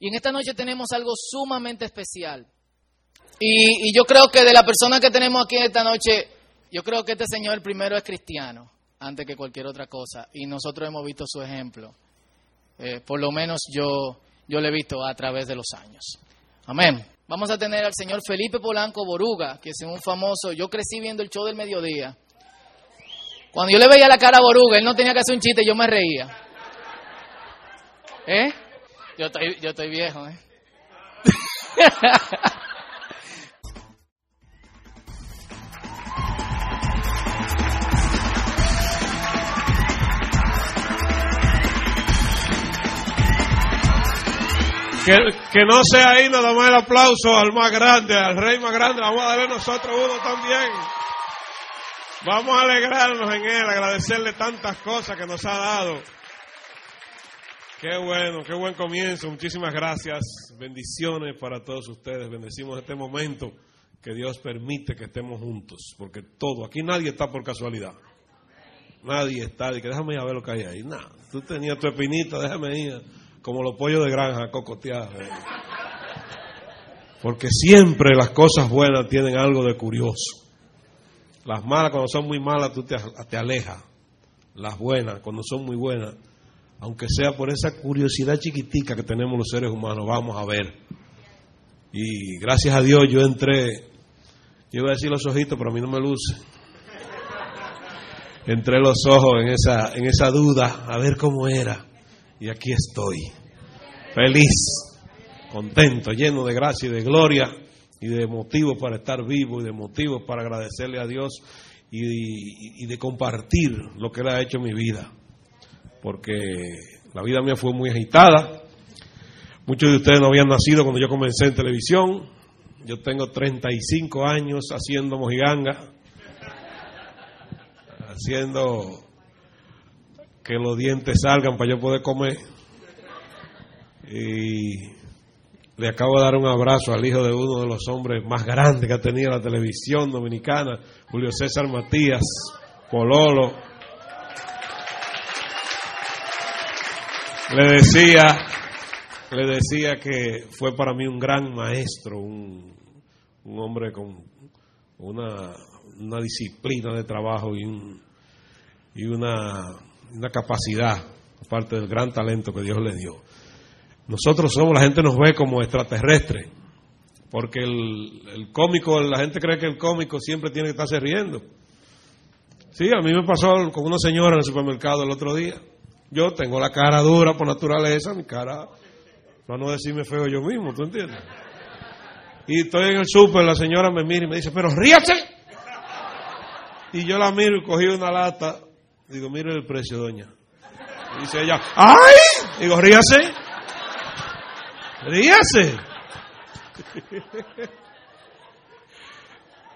Y en esta noche tenemos algo sumamente especial. Y, yo creo que de la persona que tenemos aquí esta noche, yo creo que este señor primero es cristiano, antes que cualquier otra cosa. Y nosotros hemos visto su ejemplo. Eh, por lo menos yo, yo lo he visto a través de los años. Amén. Vamos a tener al señor Felipe Polanco Boruga, que es un famoso. Yo crecí viendo el show del mediodía. Cuando yo le veía la cara a Boruga, él no tenía que hacer un chiste, yo me reía. ¿Eh? Yo estoy, yo estoy viejo, ¿eh? Que, que, no sea ahí nada más el aplauso al más grande, al rey más grande, vamos a darle nosotros uno también. Vamos a alegrarnos en él, agradecerle tantas cosas que nos ha dado. Qué bueno, qué buen comienzo. Muchísimas gracias. Bendiciones para todos ustedes. Bendecimos este momento que Dios permite que estemos juntos, porque todo, aquí nadie está por casualidad. Nadie está, de que déjame ir a ver lo que hay ahí. Nada, tú tenías tu espinita, déjame ir como los pollos de granja, cocoteados. Porque siempre las cosas buenas tienen algo de curioso. Las malas, cuando son muy malas, tú te, te alejas. Las buenas, cuando son muy buenas, aunque sea por esa curiosidad chiquitica que tenemos los seres humanos, vamos a ver. Y gracias a Dios yo entré, yo iba a decir los ojitos, pero a mí no me luce. Entré los ojos en esa, en esa duda, a ver cómo era. Y aquí estoy, feliz, contento, lleno de gracia y de gloria y de motivos para estar vivo y de motivos para agradecerle a Dios y, y, de compartir lo que Él ha hecho en mi vida. Porque la vida mía fue muy agitada. Muchos de ustedes no habían nacido cuando yo comencé en televisión. Yo tengo 35 años haciendo mojiganga, haciendo que los dientes salgan para yo poder comer. Y le acabo de dar un abrazo al hijo de uno de los hombres más grandes que ha tenido la televisión dominicana, Julio César Matías, Pololo. Le decía, le decía que fue para mí un gran maestro, un, un hombre con una, una, disciplina de trabajo y, un, y una, una capacidad, aparte del gran talento que Dios le dio. Nosotros somos, la gente nos ve como extraterrestres, porque el, el, cómico, la gente cree que el cómico siempre tiene que estarse riendo. Sí, a mí me pasó con una señora en el supermercado el otro día. Yo tengo la cara dura por naturaleza, mi cara, para no decirme feo yo mismo, ¿tú entiendes? Y estoy en el súper, la señora me mira y me dice, pero ríase. Y yo la miro y cogí una lata. Digo, mire el precio, doña. Y dice ella, ¡ay! Digo, ríase. Ríase.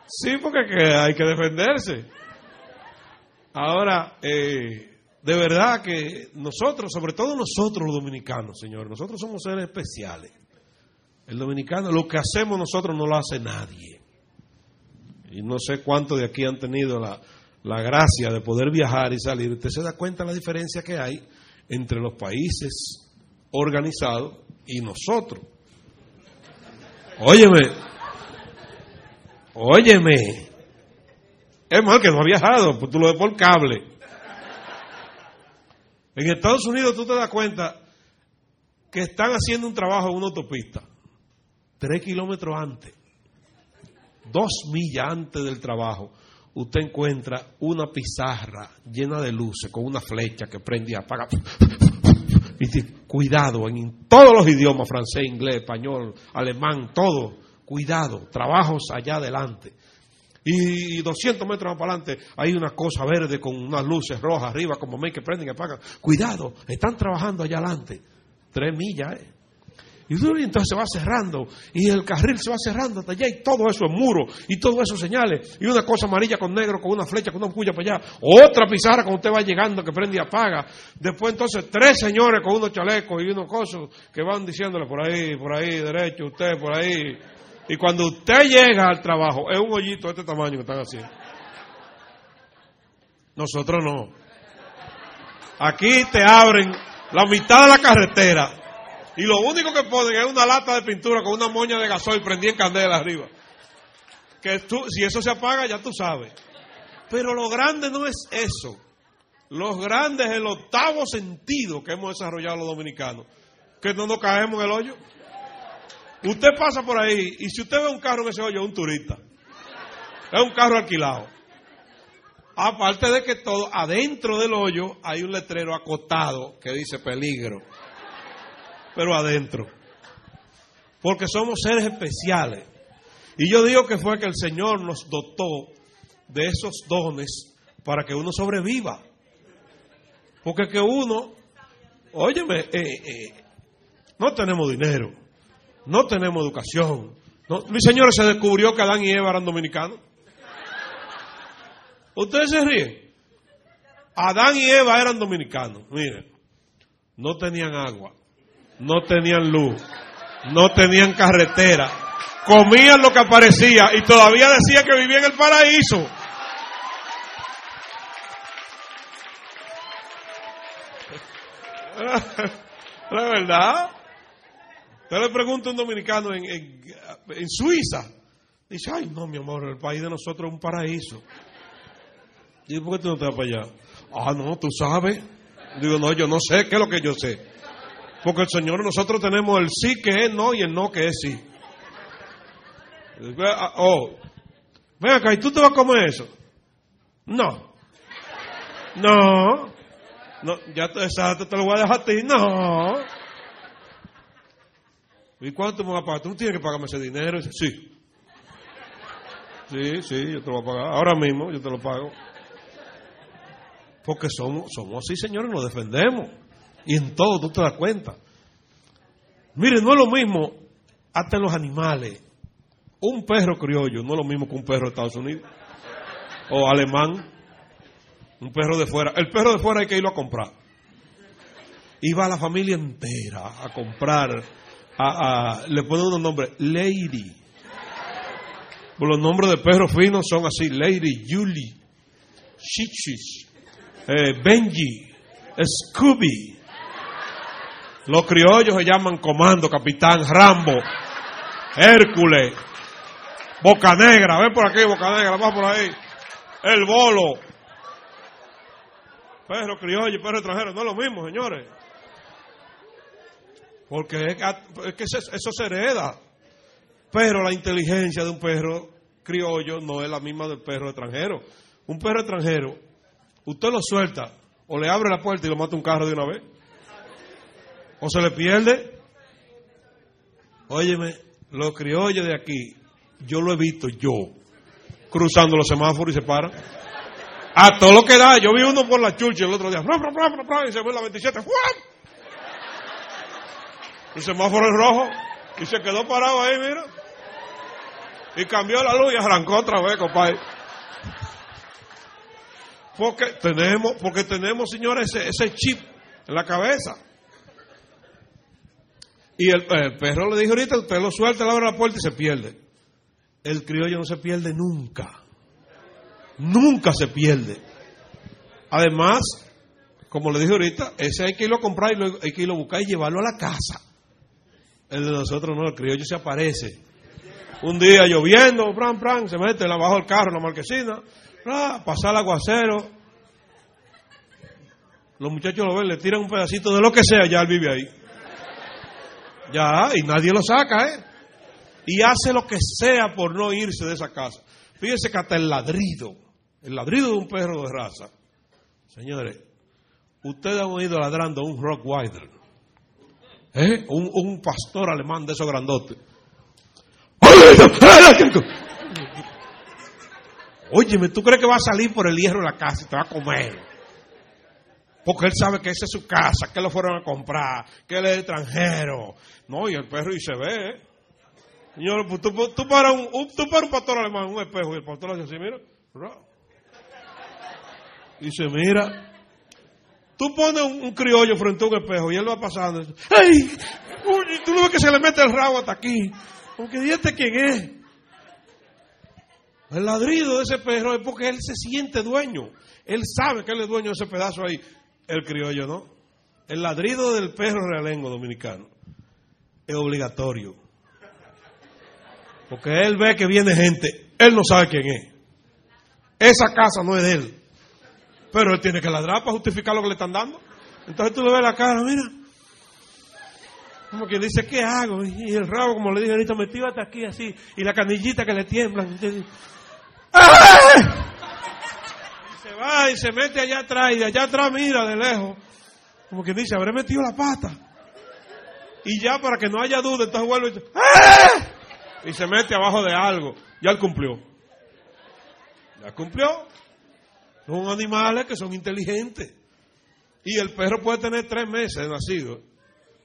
Sí, porque hay que defenderse. Ahora, eh, de verdad que nosotros, sobre todo nosotros los dominicanos, señor, nosotros somos seres especiales. El dominicano, lo que hacemos nosotros no lo hace nadie. Y no sé cuántos de aquí han tenido la, la gracia de poder viajar y salir. Usted se da cuenta de la diferencia que hay entre los países organizados y nosotros. Óyeme, óyeme. Es mal que no ha viajado, pues tú lo ves por cable. En Estados Unidos tú te das cuenta que están haciendo un trabajo en una autopista, tres kilómetros antes, dos millas antes del trabajo, usted encuentra una pizarra llena de luces con una flecha que prende y apaga. Y cuidado, en todos los idiomas, francés, inglés, español, alemán, todo, cuidado, trabajos allá adelante. Y 200 metros más para adelante hay una cosa verde con unas luces rojas arriba, como me que prenden y apagan. Cuidado, están trabajando allá adelante. Tres millas, ¿eh? Y entonces se va cerrando, y el carril se va cerrando hasta allá, y todo eso es muro, y todo eso señales, y una cosa amarilla con negro, con una flecha, con una puya para allá, otra pizarra cuando usted va llegando que prende y apaga. Después entonces tres señores con unos chalecos y unos cosos que van diciéndole por ahí, por ahí, derecho, usted por ahí. Y cuando usted llega al trabajo, es un hoyito de este tamaño que están haciendo. Nosotros no. Aquí te abren la mitad de la carretera Y lo único que ponen es una lata de pintura con una moña de gasoil prendida en candela arriba. Que tú, si eso se apaga, ya tú sabes. Pero lo grande no es eso. Lo grande es el octavo sentido que hemos desarrollado los dominicanos. Que no nos caemos en el hoyo. Usted pasa por ahí y si usted ve un carro en ese hoyo, es un turista. Es un carro alquilado. Aparte de que todo, adentro del hoyo hay un letrero acotado que dice peligro. Pero adentro. Porque somos seres especiales. Y yo digo que fue que el Señor nos dotó de esos dones para que uno sobreviva. Porque que uno, óyeme, eh, eh, no tenemos dinero, no tenemos educación. No, mi se descubrió que Adán y Eva eran dominicanos. Ustedes se ríen. Adán y Eva eran dominicanos. Miren, no tenían agua, no tenían luz, no tenían carretera, comían lo que aparecía y todavía decía que vivía en el paraíso. La verdad. Usted le pregunta a un dominicano en, en, Suiza. Dice, ay, no, mi amor, el país de nosotros es un paraíso. Digo, ¿por qué tú no te vas para allá? Ah, no, tú sabes. Digo, no, yo no sé, ¿qué es lo que yo sé? Porque el Señor, nosotros tenemos el sí que es no y el no que es sí. Oh, ven acá, ¿y tú te vas a comer eso? No. No. No, ya te lo voy a dejar a ti. No. ¿Y cuánto me vas a pagar? Tú tienes que pagarme ese dinero. Sí. Sí, sí, yo te lo voy a pagar. Ahora mismo yo te lo pago. Porque somos, somos así, señores, nos defendemos. Y en todo tú te das cuenta. Mire, no es lo mismo hasta en los animales. Un perro criollo no es lo mismo que un perro de Estados Unidos. O alemán. Un perro de fuera. El perro de fuera hay que irlo a comprar. Y va la familia entera a comprar. A, a, le ponen unos nombres. Lady. Pues los nombres de perros finos son así. Lady, Julie, Chichis, eh, Benji, Scooby. Los criollos se llaman Comando, Capitán, Rambo, Hércules, Boca Negra. Ven por aquí, Boca Negra, va por ahí. El Bolo. Perro criollo perro extranjero, no es lo mismo, señores. Porque es que, es que eso se hereda. Pero la inteligencia de un perro criollo no es la misma del perro extranjero. Un perro extranjero, usted lo suelta, o le abre la puerta y lo mata un carro de una vez, o se le pierde. Óyeme, los criollos de aquí, yo lo he visto yo, cruzando los semáforos y se paran. A todo lo que da, yo vi uno por la chucha el otro día, y se ve la 27, el semáforo rojo, y se quedó parado ahí, mira. Y cambió la luz y arrancó otra vez, compadre. Porque tenemos, porque tenemos, señores, ese, chip en la cabeza. Y el, el, perro le dijo ahorita, usted lo suelta, le abre la puerta y se pierde. El criollo no se pierde nunca. Nunca se pierde. Además, como le dije ahorita, ese hay que irlo a comprar y lo, hay que irlo a buscar y llevarlo a la casa. El de nosotros no, el criollo se aparece. Un día lloviendo, pran, pran, se mete abajo del carro la marquesina, pasa el aguacero. Los muchachos lo ven, le tiran un pedacito de lo que sea, ya él vive ahí. Ya, y nadie lo saca, ¿eh? Y hace lo que sea por no irse de esa casa. Fíjense que hasta el ladrido, el ladrido de un perro de raza. Señores, ustedes han oído ladrando un Rottweiler, ¿eh? un, un pastor alemán de esos grandotes. Óyeme, ¿tú crees que va a salir por el hierro de la casa y te va a comer? Porque él sabe que esa es su casa, que lo fueron a comprar, que él es extranjero. No, y el perro y se ve, ¿eh? Señor, pues tú, tú, para un, tú para un pastor alemán, un espejo, y el pastor hace así, mira. Y se mira. Tú pones un, criollo frente a un espejo y él va pasando. ¡Ay! Tú no ves que se le mete el rabo hasta aquí. Porque dígate quién es. El ladrido de ese perro es porque él se siente dueño. Él sabe que él es dueño de ese pedazo ahí. El criollo, ¿no? El ladrido del perro realengo dominicano es obligatorio. Porque él ve que viene gente, él no sabe quién es. Esa casa no es de él. Pero él tiene que ladrar para justificar lo que le están dando. Entonces tú le ves la cara, mira. Como que dice, ¿qué hago? Y el rabo, como le dije ahorita, metido hasta aquí así. Y la canillita que le tiemblan. ¡Ah! Y se va y se mete allá atrás. Y de allá atrás mira de lejos. Como que dice, habré metido la pata. Y ya para que no haya duda, entonces vuelve y dice, ¡Ah! Y se mete abajo de algo. Ya él cumplió. Ya cumplió. Son animales que son inteligentes. Y el perro puede tener tres meses de nacido.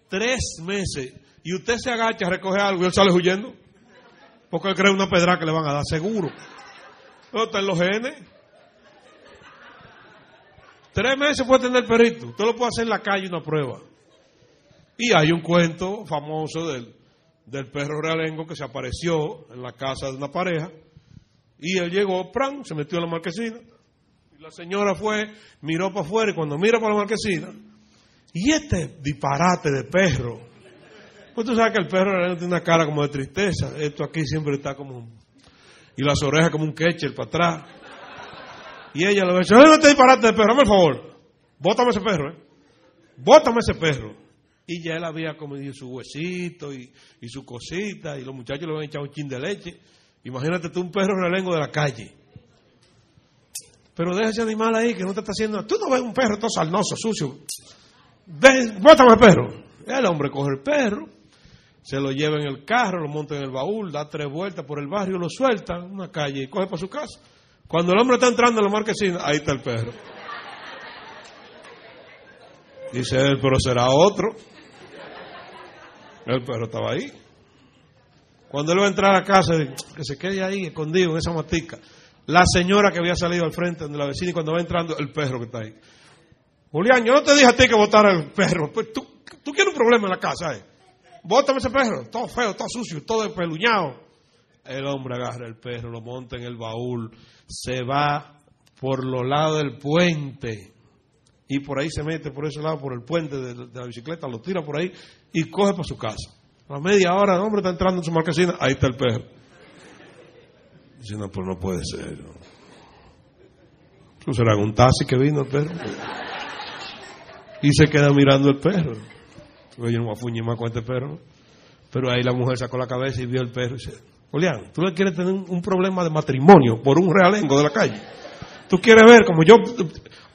Tres meses. Y usted se agacha, recoge algo y él sale huyendo. Porque él cree una pedra que le van a dar, seguro. No está en los genes. Tres meses puede tener el perrito. Usted lo puede hacer en la calle una prueba. Y hay un cuento famoso del, del perro realengo que se apareció en la casa de una pareja. Y él llegó, ¡pran! se metió en la marquesina. La señora fue, miró para afuera y cuando mira para la marquesina, y este disparate de perro. Pues tú sabes que el perro tiene una cara como de tristeza. Esto aquí siempre está como. Y las orejas como un ketcher para atrás. Y ella le dice, no te disparate de perro, hazme el favor. Bótame ese perro, ¿eh? Bótame ese perro. Y ya él había comido su huesito y, y su cosita, y los muchachos le habían echado un chin de leche. Imagínate tú un perro relengo de la calle. Pero deja ese animal ahí que no te está haciendo. Tú no ves un perro todo salnoso, sucio. Ven, bótame el perro. El hombre coge el perro, se lo lleva en el carro, lo monta en el baúl, da tres vueltas por el barrio, lo suelta en una calle y coge para su casa. Cuando el hombre está entrando en la marquesina, ahí está el perro. Dice él, pero será otro. El perro estaba ahí. Cuando él va a entrar a casa, que se quede ahí escondido en esa matica. La señora que había salido al frente de la vecina y cuando va entrando, el perro que está ahí. Julián, yo no te dije a ti que votara el perro. Pues tú, tú quieres un problema en la casa, ¿eh? Bótame ese perro. Todo feo, todo sucio, todo espeluñado. El hombre agarra el perro, lo monta en el baúl, se va por los lados del puente y por ahí se mete por ese lado, por el puente de, de la bicicleta, lo tira por ahí y coge para su casa. A media hora el hombre está entrando en su marquesina, ahí está el perro. Dice, no, pues no puede ser. Eso será un taxi que vino el perro. Y se queda mirando el perro. Oye, no voy a más con este perro. Pero ahí la mujer sacó la cabeza y vio el perro y dice, Julián, tú le quieres tener un problema de matrimonio por un realengo de la calle. Tú quieres ver como yo,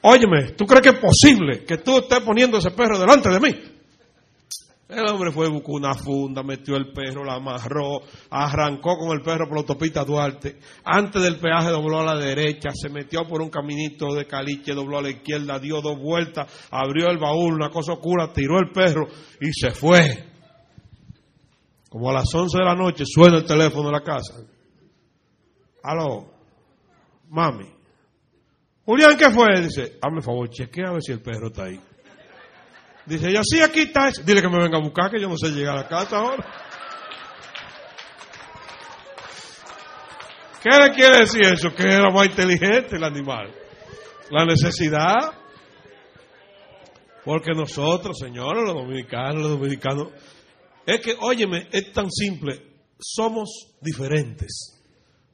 óyeme, ¿tú crees que es posible que tú estés poniendo ese perro delante de mí? El hombre fue, buscó una funda, metió el perro, la amarró, arrancó con el perro por la autopista Duarte. Antes del peaje dobló a la derecha, se metió por un caminito de caliche, dobló a la izquierda, dio dos vueltas, abrió el baúl, una cosa oscura, tiró el perro y se fue. Como a las 11 de la noche suena el teléfono de la casa. Aló, mami. Julián, ¿qué fue? Dice, hazme favor, chequea a ver si el perro está ahí. Dice, yo sí, aquí está. Dile que me venga a buscar, que yo no sé llegar a casa ahora. ¿Qué le quiere decir eso? Que era más inteligente el animal. La necesidad. Porque nosotros, señores, los dominicanos, los dominicanos, es que, óyeme, es tan simple. Somos diferentes.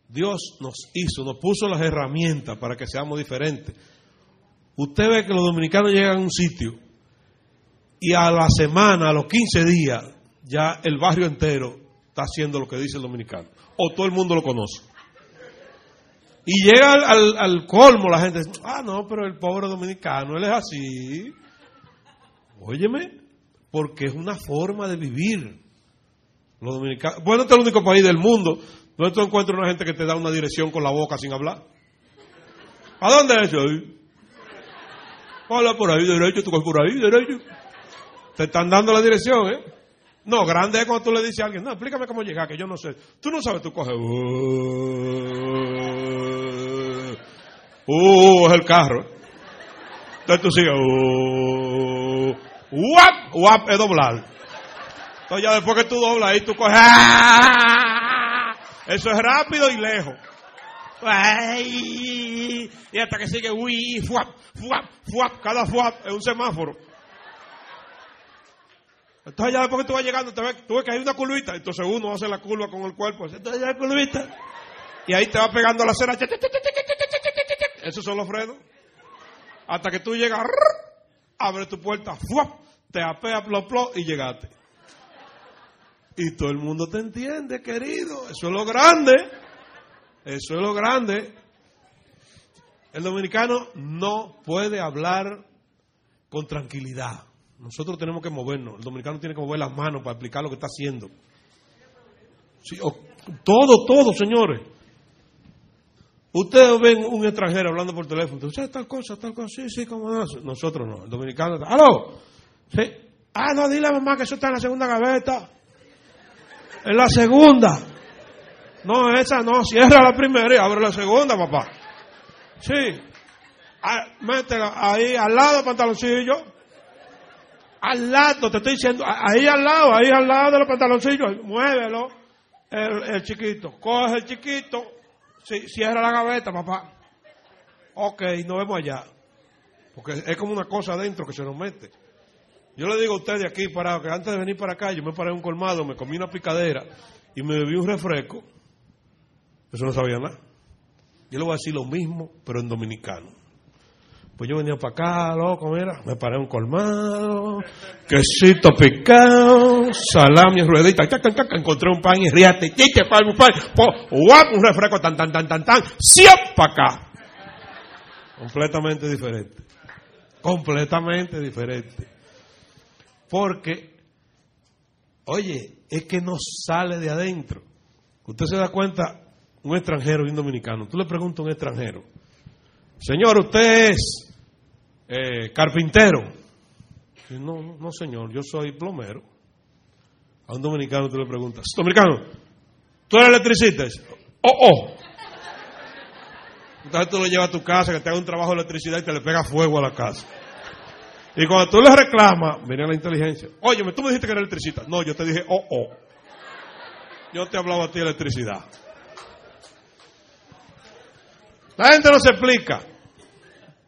Dios nos hizo, nos puso las herramientas para que seamos diferentes. Usted ve que los dominicanos llegan a un sitio y a la semana, a los 15 días, ya el barrio entero está haciendo lo que dice el dominicano. O todo el mundo lo conoce. Y llega al, colmo la gente, ah, no, pero el pobre dominicano, él es así. Óyeme, porque es una forma de vivir. Los dominicanos, bueno, este es el único país del mundo donde tú encuentras una gente que te da una dirección con la boca sin hablar. ¿A dónde es eso? Hola por ahí, derecho, tú coges por ahí, derecho. Te están dando la dirección, ¿eh? No, grande es cuando tú le dices a alguien, no, explícame cómo llegar, que yo no sé. Tú no sabes, tú coges. Uh, uh es el carro. Entonces tú sigues. Uh, wap, wap es doblar. Entonces ya después que tú doblas ahí, tú coges. ¡ah! Eso es rápido y lejos. Ay, y hasta que sigue, uy, fuap, fuap, fuap, cada fuap es un semáforo. Entonces ya después que tú vas llegando, te ves, tú ves que hay una curvita, entonces uno hace la curva con el cuerpo, entonces ya hay curvita. Y ahí te va pegando la cera. Esos son los frenos. Hasta que tú llegas, abre tu puerta, te apea, plop, plop, y llegaste. Y todo el mundo te entiende, querido. Eso es lo grande. Eso es lo grande. El dominicano no puede hablar con tranquilidad. Nosotros tenemos que movernos. El dominicano tiene que mover las manos para explicar lo que está haciendo. todo, todo, señores. Ustedes ven un extranjero hablando por teléfono. Usted tal cosa, tal cosa. Sí, sí, como no. Nosotros no. El dominicano. ¡Aló! Sí. Ah, no, dile a mamá que eso está en la segunda gaveta. En la segunda. No, esa no. Cierra la primera y abre la segunda, papá. Sí. Ah, métela ahí al lado del pantaloncillo. Al lado, te estoy diciendo, ahí al lado, ahí al lado de los pantaloncillos, muévelo, el, chiquito, coge el chiquito, cierra la gaveta, papá. Ok, nos vemos allá. Porque es como una cosa adentro que se nos mete. Yo le digo a ustedes aquí parado que antes de venir para acá yo me paré un colmado, me comí una picadera y me bebí un refresco. Eso no sabía nada. Yo le voy a decir lo mismo, pero en dominicano. Pues yo venía para acá, loco, mira, me paré un colmado, quesito picado, salami, ruedita, encontré un pan y riate, chiche, pan, un pan, un refresco, tan, tan, tan, tan, tan, siempre para acá. Completamente diferente. Completamente diferente. Porque, oye, es que no sale de adentro. Usted se da cuenta, un extranjero y un dominicano. Tú le preguntas a un extranjero, Señor, usted es eh, carpintero. No, no, señor, yo soy plomero. A un dominicano tú le preguntas, dominicano, ¿tú eres electricista? oh, oh. Entonces tú lo llevas a tu casa, que te haga un trabajo de electricidad y te le pega fuego a la casa. Y cuando tú le reclamas, viene la inteligencia. Oye, tú me dijiste que era electricista. No, yo te dije, oh, oh. Yo te hablaba a ti de electricidad. La gente no se explica.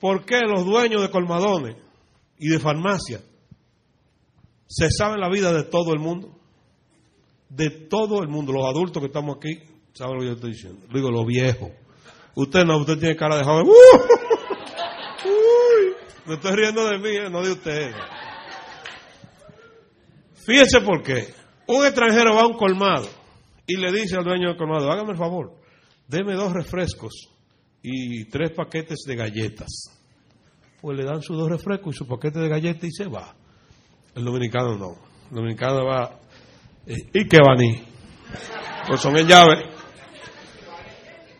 ¿Por qué los dueños de colmadones y de farmacia se saben la vida de todo el mundo? De todo el mundo. Los adultos que estamos aquí saben lo que yo estoy diciendo. Digo, los viejos. Usted no, usted tiene cara de joven. Uy, me estoy riendo de mí, ¿eh? no de usted. Fíjese por qué. Un extranjero va a un colmado y le dice al dueño del colmado, hágame el favor, deme dos refrescos y tres paquetes de galletas. Pues le dan sus dos refrescos y su paquete de galletas y se va. El dominicano no. El dominicano va. Eh, ¿Y qué va ni? Pues son en llave.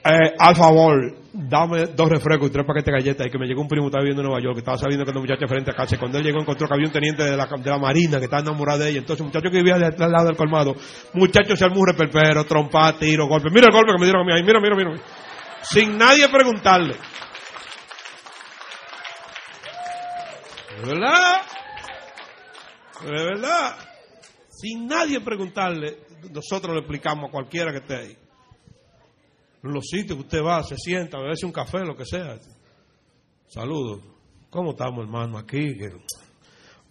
Eh, al favor, dame dos refrescos y tres paquetes de galletas. Y que me llegó un primo que estaba viviendo en Nueva York, que estaba sabiendo que una muchacha frente a casa. Cuando él llegó, encontró que había un teniente de la, de la Marina que estaba enamorado de ella. Entonces, un muchacho que vivía al lado del colmado, muchacho se armó un reperpero, trompa, tiro, golpe. Mira el golpe que me dieron a mí ahí. Mira, mira, mira sin nadie preguntarle. ¿De verdad? ¿De verdad? Sin nadie preguntarle, nosotros le explicamos a cualquiera que esté ahí. Los sitios que usted va, se sienta, bebe un café, lo que sea. Saludos. ¿Cómo estamos, hermano, aquí?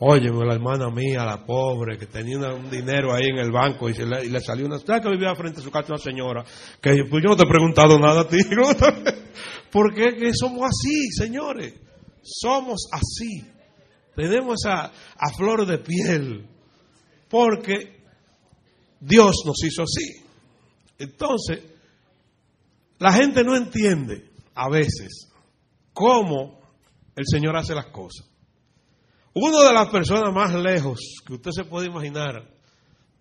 Óyeme, la hermana mía, la pobre, que tenía un dinero ahí en el banco y, le, salió una... ¿Sabes que vivía frente a su casa una señora? Que pues yo no te he preguntado nada a ti. ¿Por qué que somos así, señores? Somos así. Tenemos a, a flor de piel. Porque Dios nos hizo así. Entonces, la gente no entiende a veces cómo el Señor hace las cosas. Una de las personas más lejos que usted se puede imaginar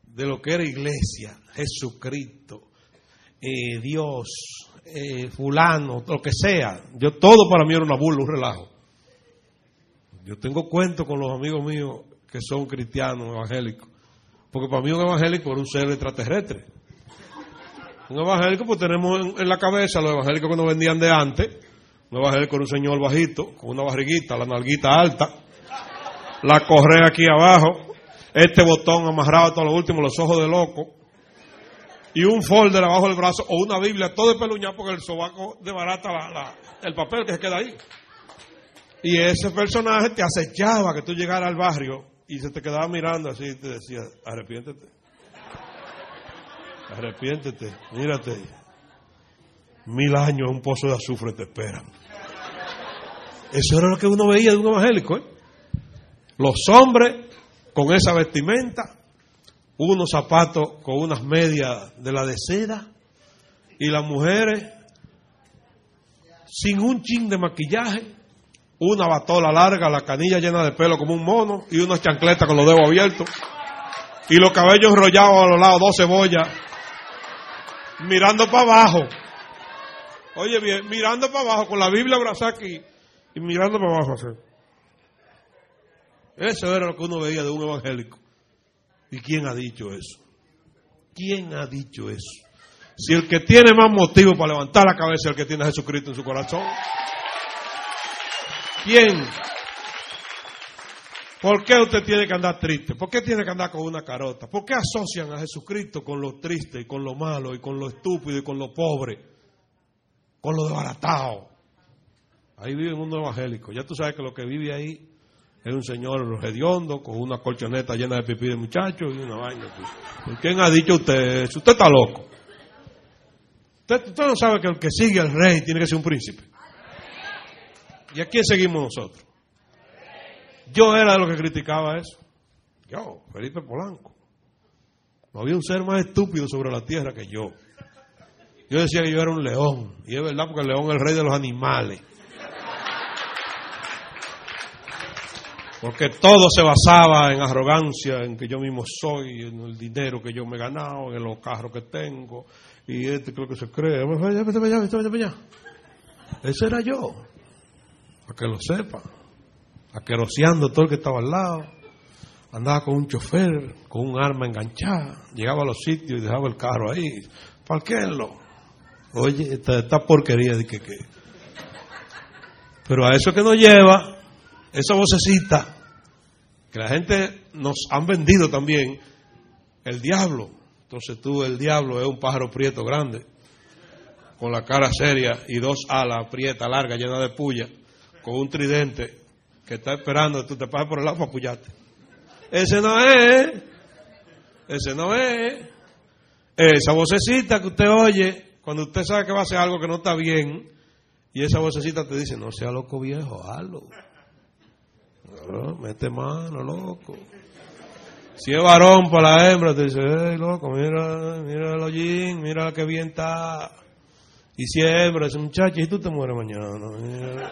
de lo que era iglesia, Jesucristo, eh, Dios, eh, fulano, lo que sea. Yo todo para mí era una burla, un relajo. Yo tengo cuento con los amigos míos que son cristianos, evangélicos. Porque para mí un evangélico era un ser extraterrestre. Un evangélico, pues tenemos en, la cabeza los evangélicos que nos vendían de antes. Un evangélico era un señor bajito, con una barriguita, la nalguita alta la correa aquí abajo, este botón amarrado hasta lo último, los ojos de loco, y un folder abajo del brazo, o una Biblia, todo peluñado porque el sobaco desbarata la, el papel que se queda ahí. Y ese personaje te acechaba que tú llegaras al barrio y se te quedaba mirando así y te decía, arrepiéntete. Arrepiéntete, mírate. Mil años un pozo de azufre te esperan. Eso era lo que uno veía de un evangélico. ¿eh? Los hombres con esa vestimenta, unos zapatos con unas medias de la de seda, y las mujeres sin un chin de maquillaje, una batola larga, la canilla llena de pelo como un mono, y unas chancletas con los dedos abiertos, y los cabellos enrollados a los lados, dos cebollas, mirando para abajo. Oye bien, mirando para abajo, con la Biblia abrazada aquí, y mirando para abajo así. Eso era lo que uno veía de un evangélico. ¿Y quién ha dicho eso? ¿Quién ha dicho eso? Si el que tiene más motivo para levantar la cabeza es el que tiene a Jesucristo en su corazón. ¿Quién? ¿Por qué usted tiene que andar triste? ¿Por qué tiene que andar con una carota? ¿Por qué asocian a Jesucristo con lo triste y con lo malo y con lo estúpido y con lo pobre? Con lo desbaratado. Ahí vive el mundo evangélico. Ya tú sabes que lo que vive ahí es un señor hediondo con una colchoneta llena de pipí de muchachos y una vaina. ¿Quién ha dicho usted eso? Usted está loco. Usted, no sabe que el que sigue al rey tiene que ser un príncipe. ¿Y a quién seguimos nosotros? Yo era de los que criticaba eso. Yo, Felipe Polanco. No había un ser más estúpido sobre la tierra que yo. Yo decía que yo era un león. Y es verdad porque el león es el rey de los animales. Porque todo se basaba en arrogancia, en que yo mismo soy, en el dinero que yo me he ganado, en los carros que tengo, y este creo que se cree. Vaya, allá. Ese era yo. Para que lo sepa. Aqueroseando todo el que estaba al lado. Andaba con un chofer, con un arma enganchada. Llegaba a los sitios y dejaba el carro ahí. Parquéenlo. Oye, esta, esta porquería de que, que. Pero a eso que nos lleva esa vocecita que la gente nos han vendido también, el diablo. Entonces tú, el diablo es un pájaro prieto grande, con la cara seria y dos alas prietas, largas, llenas de puya, con un tridente que está esperando que tú te pases por el lado para apoyarte. Ese no es, ese no es. Esa vocecita que usted oye cuando usted sabe que va a hacer algo que no está bien, y esa vocecita te dice, no sea loco viejo, hazlo mete mano, loco. Si es varón para la hembra, te dice, hey, loco, mira, mira el hollín, mira que bien está. Y si es hembra, dice, muchacho, y tú te mueres mañana. Mira,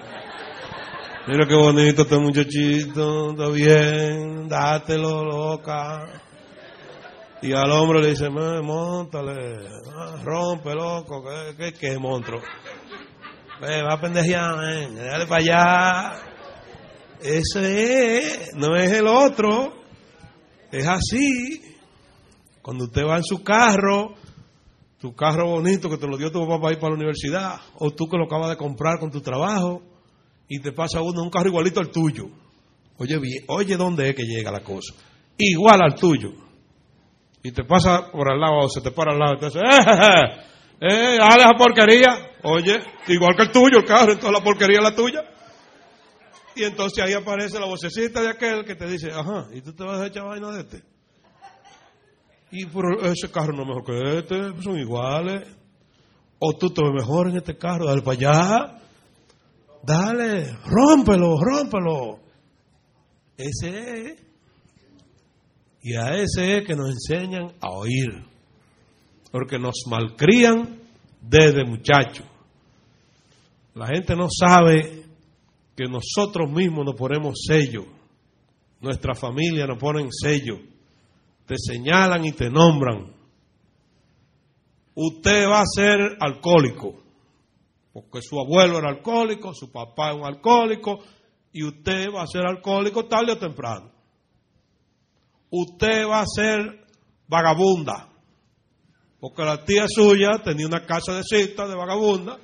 mira qué bonito este muchachito, está bien, dátelo, loca. Y al hombre le dice, montale, ah, rompe, loco, ¿qué, qué, qué monstruo? Ve, va a pendejear, eh, dale para allá. Ese es, no es el otro. Es así. Cuando usted va en su carro, tu carro bonito que te lo dio tu papá para ir para la universidad, o tú que lo acabas de comprar con tu trabajo, y te pasa uno un carro igualito al tuyo. Oye, oye, ¿dónde es que llega la cosa? Igual al tuyo. Y te pasa por al lado, o se te para al lado, y te dice, ¡eh, eh, eh! ¡Dale esa porquería! Oye, igual que el tuyo, el carro, entonces la porquería es la tuya. Y entonces ahí aparece la vocecita de aquel que te dice, ajá, ¿y tú te vas a echar vaina de este? Y por ese carro no es mejor que este, son iguales. O tú te ves mejor en este carro, dale para allá. Dale, rómpelo, rómpelo. Ese es. Y a ese es que nos enseñan a oír. Porque nos malcrían desde muchachos. La gente no sabe que nosotros mismos nos ponemos sello, nuestra familia nos ponen sello, te señalan y te nombran. Usted va a ser alcohólico, porque su abuelo era alcohólico, su papá es un alcohólico, y usted va a ser alcohólico tarde o temprano. Usted va a ser vagabunda, porque la tía suya tenía una casa de cita de vagabunda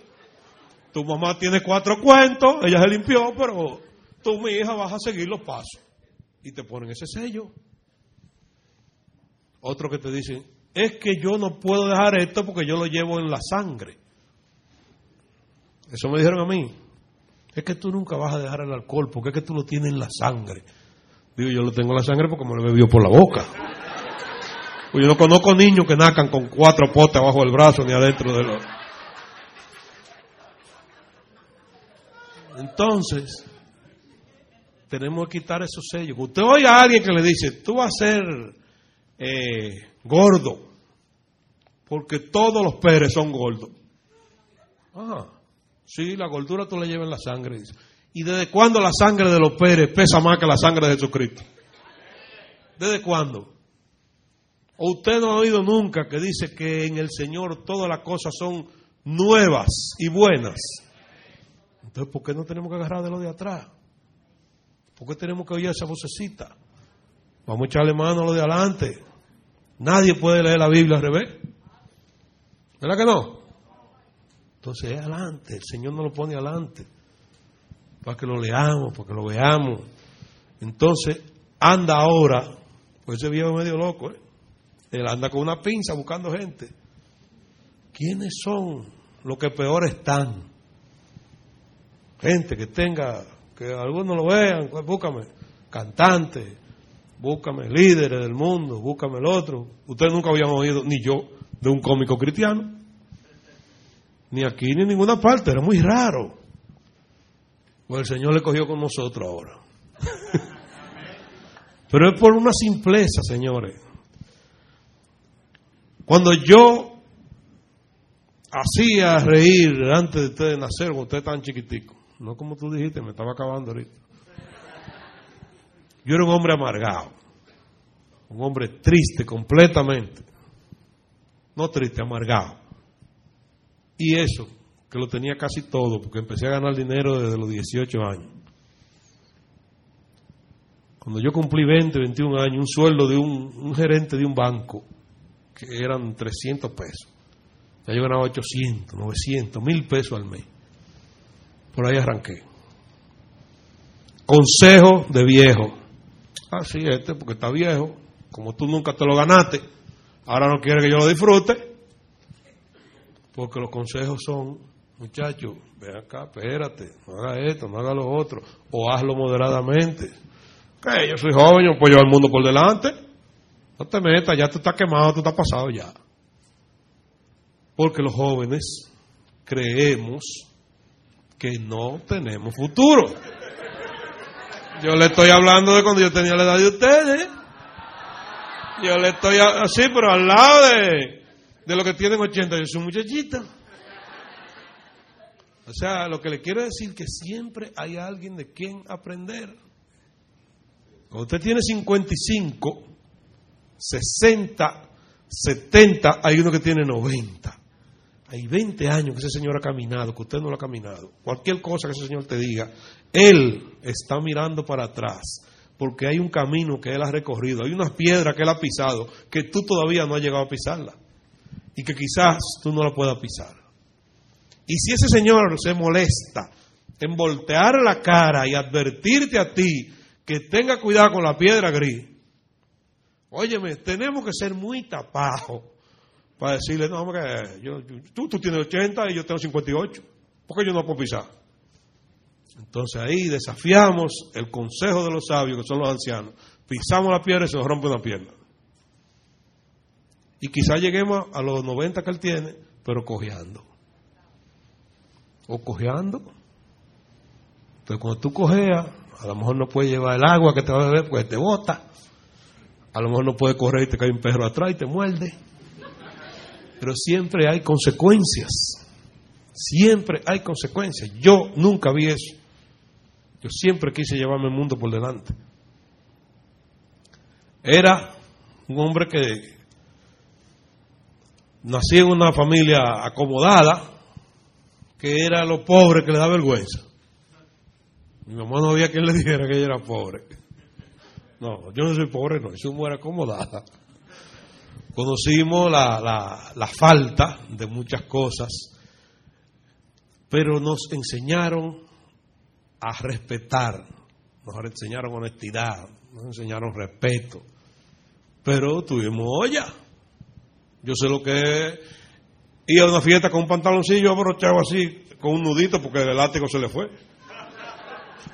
tu mamá tiene cuatro cuentos, ella se limpió, pero tú, mi hija, vas a seguir los pasos. Y te ponen ese sello. Otro que te dicen, es que yo no puedo dejar esto porque yo lo llevo en la sangre. Eso me dijeron a mí. Es que tú nunca vas a dejar el alcohol porque es que tú lo tienes en la sangre. Digo, yo lo tengo en la sangre porque me lo bebió por la boca. Pues yo no conozco niños que nazcan con cuatro potes abajo del brazo ni adentro de los... Entonces, tenemos que quitar esos sellos. Usted oiga a alguien que le dice, tú vas a ser eh, gordo, porque todos los peres son gordos. Ah, sí, la gordura tú la llevas en la sangre. ¿Y desde cuándo la sangre de los peres pesa más que la sangre de Jesucristo? ¿Desde cuándo? ¿O usted no ha oído nunca que dice que en el Señor todas las cosas son nuevas y buenas? Entonces, ¿por qué no tenemos que agarrar de lo de atrás? ¿Por qué tenemos que oír esa vocecita? Vamos a echarle mano a lo de adelante. Nadie puede leer la Biblia al revés. ¿Verdad que no? Entonces es adelante, el Señor nos lo pone adelante, para que lo leamos, para que lo veamos. Entonces, anda ahora, pues ese viejo medio loco, ¿eh? él anda con una pinza buscando gente. ¿Quiénes son los que peor están? Gente que tenga, que algunos lo vean, pues búscame, cantante, búscame líderes del mundo, búscame el otro. Ustedes nunca habían oído, ni yo, de un cómico cristiano. Ni aquí ni en ninguna parte, era muy raro. Pues el Señor le cogió con nosotros ahora. Pero es por una simpleza, señores. Cuando yo hacía reír antes de ustedes nacer, cuando ustedes tan chiquitico, no como tú dijiste, me estaba acabando ahorita. Yo era un hombre amargado, un hombre triste completamente. No triste, amargado. Y eso, que lo tenía casi todo, porque empecé a ganar dinero desde los 18 años. Cuando yo cumplí 20, 21 años, un sueldo de un, gerente de un banco, que eran 300 pesos. Ya yo ganaba 800, 900, 1000 pesos al mes. Por ahí arranqué. Consejo de viejo. Ah, sí, este, porque está viejo. Como tú nunca te lo ganaste, ahora no quiere que yo lo disfrute. Porque los consejos son, muchachos, ven acá, espérate, no haga esto, no haga lo otro, o hazlo moderadamente. Que yo soy joven, yo puedo llevar mundo por delante. No te metas, ya tú estás quemado, tú estás pasado ya. Porque los jóvenes creemos que no tenemos futuro. Yo le estoy hablando de cuando yo tenía la edad de ustedes. Yo le estoy así, pero al lado de, de lo que tienen 80. Yo soy un muchachito. O sea, lo que le quiero decir que siempre hay alguien de quien aprender. Cuando usted tiene 55, 60, 70, hay uno que tiene 90. Hay 20 años que ese señor ha caminado, que usted no lo ha caminado. Cualquier cosa que ese señor te diga, él está mirando para atrás, porque hay un camino que él ha recorrido, hay unas piedras que él ha pisado, que tú todavía no has llegado a pisarla, y que quizás tú no la puedas pisar. Y si ese señor se molesta en voltear la cara y advertirte a ti que tenga cuidado con la piedra gris, óyeme, tenemos que ser muy tapados para decirle, no, hombre, yo, tú, tú tienes 80 y yo tengo 58, ¿por qué yo no puedo pisar? Entonces ahí desafiamos el consejo de los sabios, que son los ancianos. Pisamos la piedra y se nos rompe una pierna. Y quizás lleguemos a los 90 que él tiene, pero cojeando. O cojeando. Entonces cuando tú cojeas, a lo mejor no puedes llevar el agua que te va a beber porque te bota. A lo mejor no puedes correr y te cae un perro atrás y te muerde. Pero siempre hay consecuencias. Siempre hay consecuencias. Yo nunca vi eso. Yo siempre quise llevarme el mundo por delante. Era un hombre que nací en una familia acomodada, que era lo pobre que le da vergüenza. Mi mamá no había quien le dijera que ella era pobre. No, yo no soy pobre, no, soy una mujer acomodada. Conocimos la, la, falta de muchas cosas, pero nos enseñaron a respetar, nos enseñaron honestidad, nos enseñaron respeto, pero tuvimos olla. Yo sé lo que es ir a una fiesta con un pantaloncillo abrochado así, con un nudito porque el látigo se le fue.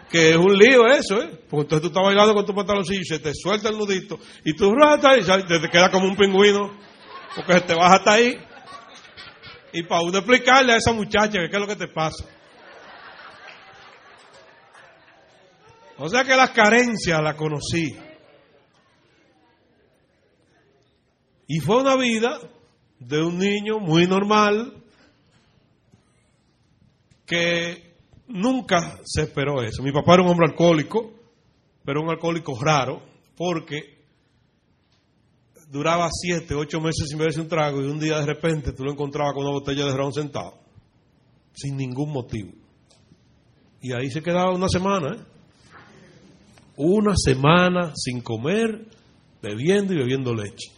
Que es un lío eso, ¿eh? Porque entonces tú estás bailando con tu pantaloncillo y se te suelta el nudito y tú rata y te queda como un pingüino porque te baja hasta ahí. Y para uno explicarle a esa muchacha que qué es lo que te pasa. O sea que las carencias las conocí. Y fue una vida de un niño muy normal que nunca se esperó eso. Mi papá era un hombre alcohólico, pero un alcohólico raro, porque duraba siete, ocho meses sin beberse un trago y un día de repente tú lo encontrabas con una botella de ron sentado, sin ningún motivo. Y ahí se quedaba una semana, ¿eh? una semana sin comer, bebiendo y bebiendo leche,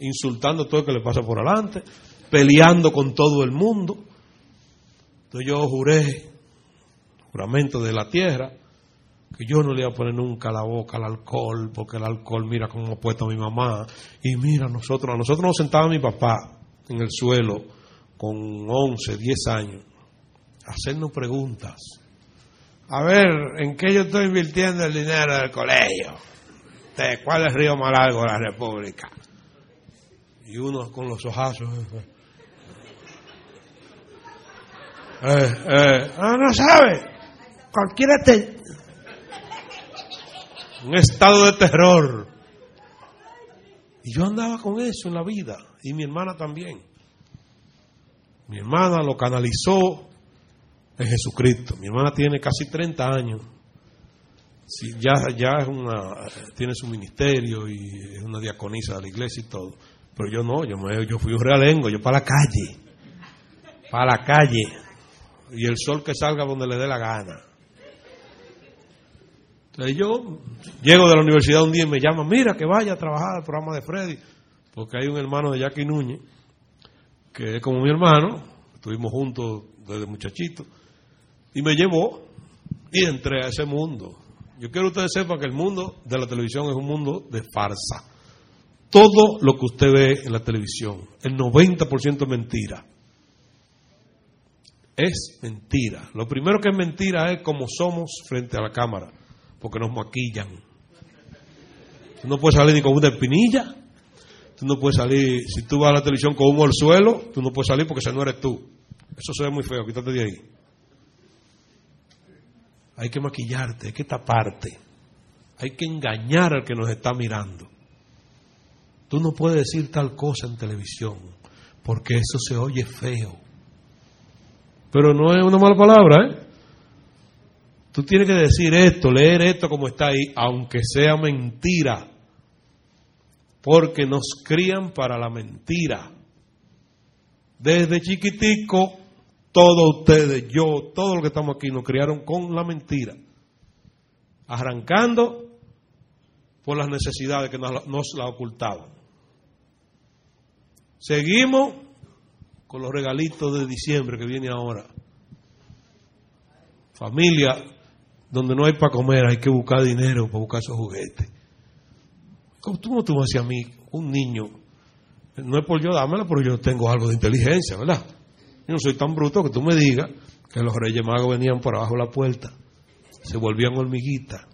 insultando todo el que le pasa por adelante, peleando con todo el mundo. Entonces yo juré, juramento de la tierra, que yo no le iba a poner nunca la boca al alcohol, porque el alcohol mira cómo ha puesto a mi mamá, y mira nosotros, a nosotros nos sentaba mi papá en el suelo con 11, 10 años, hacernos preguntas a ver, ¿en qué yo estoy invirtiendo el dinero del colegio? ¿De ¿Cuál es el río más largo de la República? Y uno con los ojazos. Eh, eh, ah, no sabe. Cualquiera te... Un estado de terror. Y yo andaba con eso en la vida. Y mi hermana también. Mi hermana lo canalizó en Jesucristo. Mi hermana tiene casi 30 años. ya, ya es una, tiene su ministerio y es una diaconisa de la iglesia y todo. Pero yo no, yo, me, yo fui un realengo, yo para la calle. Para la calle. Y el sol que salga donde le dé la gana. Entonces yo llego de la universidad un día y me llama, mira que vaya a trabajar al programa de Freddy. Porque hay un hermano de Jackie Núñez, que es como mi hermano, estuvimos juntos desde muchachito y me llevó y entré a ese mundo. Yo quiero que ustedes sepan que el mundo de la televisión es un mundo de farsa. Todo lo que usted ve en la televisión, el 90% es mentira. Es mentira. Lo primero que es mentira es cómo somos frente a la cámara, porque nos maquillan. Tú no puedes salir ni con una espinilla, tú no puedes salir, si tú vas a la televisión con humo al suelo, tú no puedes salir porque ese no eres tú. Eso se ve muy feo, quítate de ahí hay que maquillarte, hay que taparte, hay que engañar al que nos está mirando. Tú no puedes decir tal cosa en televisión, porque eso se oye feo. Pero no es una mala palabra, ¿eh? Tú tienes que decir esto, leer esto como está ahí, aunque sea mentira, porque nos crían para la mentira. Desde chiquitico todos ustedes, yo, todos los que estamos aquí, nos criaron con la mentira, arrancando por las necesidades que nos, nos la ocultaban. Seguimos con los regalitos de diciembre que viene ahora. Familia, donde no hay para comer, hay que buscar dinero para buscar esos juguetes. ¿Cómo tú, tú me decías a mí, un niño? No es por yo dármelo, pero yo tengo algo de inteligencia, ¿verdad? Yo no soy tan bruto que tú me digas que los reyes magos venían por abajo de la puerta, se volvían hormiguitas,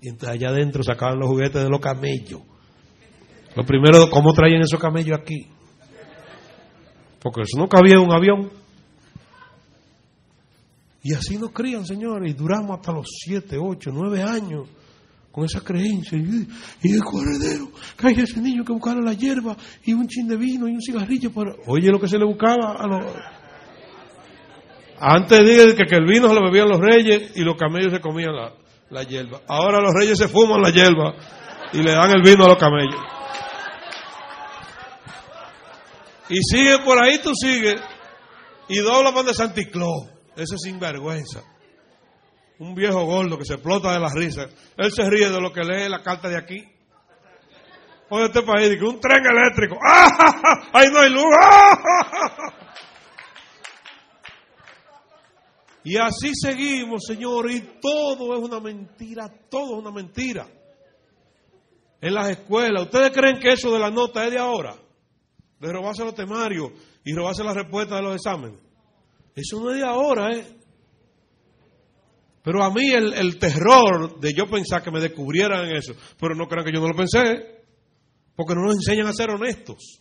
y entonces allá adentro sacaban los juguetes de los camellos. Lo primero, ¿cómo traían esos camellos aquí? Porque eso no cabía en un avión. Y así nos crían, señores, y duramos hasta los siete, ocho, nueve años con esa creencia. Y, el corredero, que hay ese niño que buscara la hierba y un chin de vino y un cigarrillo. Para... Oye, lo que se le buscaba a los antes dije que, el vino se lo bebían los reyes y los camellos se comían la, la hierba. Ahora los reyes se fuman la hierba y le dan el vino a los camellos. Y sigue por ahí, tú sigues. Y dobla para de Santicló. Ese sinvergüenza. Un viejo gordo que se explota de la risa. Él se ríe de lo que lee la carta de aquí. Oye, este país, que un tren eléctrico. ¡Ah! ¡Ahí no hay luz! ¡Ah! Y así seguimos, Señor, y todo es una mentira, todo es una mentira. En las escuelas, ¿ustedes creen que eso de la nota es de ahora? De robarse los temarios y robarse las respuestas de los exámenes. Eso no es de ahora, ¿eh? Pero a mí el, el terror de yo pensar que me descubrieran eso, pero no crean que yo no lo pensé, porque no nos enseñan a ser honestos.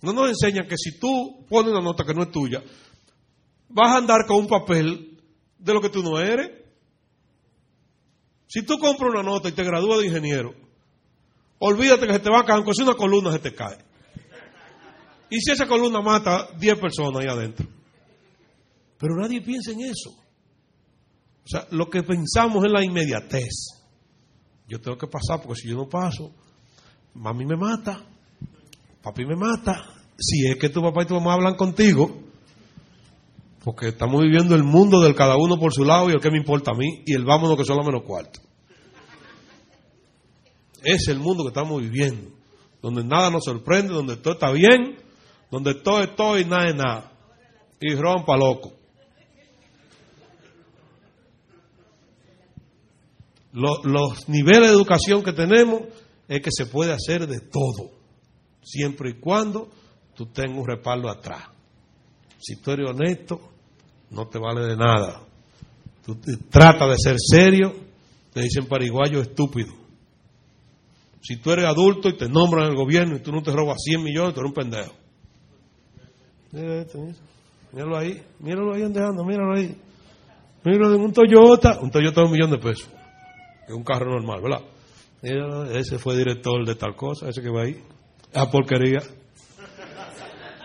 No nos enseñan que si tú pones una nota que no es tuya, vas a andar con un papel de lo que tú no eres. Si tú compras una nota y te gradúas de ingeniero, olvídate que se te va a caer, aunque sea una columna se te cae. Y si esa columna mata 10 personas ahí adentro. Pero nadie piensa en eso. O sea, lo que pensamos es la inmediatez. Yo tengo que pasar porque si yo no paso, mami me mata, papi me mata. Si es que tu papá y tu mamá hablan contigo, porque estamos viviendo el mundo del cada uno por su lado y el que me importa a mí y el vámonos que son los menos cuartos. Es el mundo que estamos viviendo, donde nada nos sorprende, donde todo está bien, donde todo es todo y nada es nada. Y rompa loco. Los, niveles de educación que tenemos es que se puede hacer de todo, siempre y cuando tú tengas un respaldo atrás. Si tú eres honesto, no te vale de nada. Tú trata de ser serio, te dicen pariguayo estúpido. Si tú eres adulto y te nombran en el gobierno y tú no te robas 100 millones, tú eres un pendejo. Míralo ahí, míralo ahí andando, míralo ahí. Míralo en un Toyota, un Toyota de un millón de pesos. Un carro normal, ¿verdad? Ese fue director de tal cosa, ese que va ahí. Esa porquería.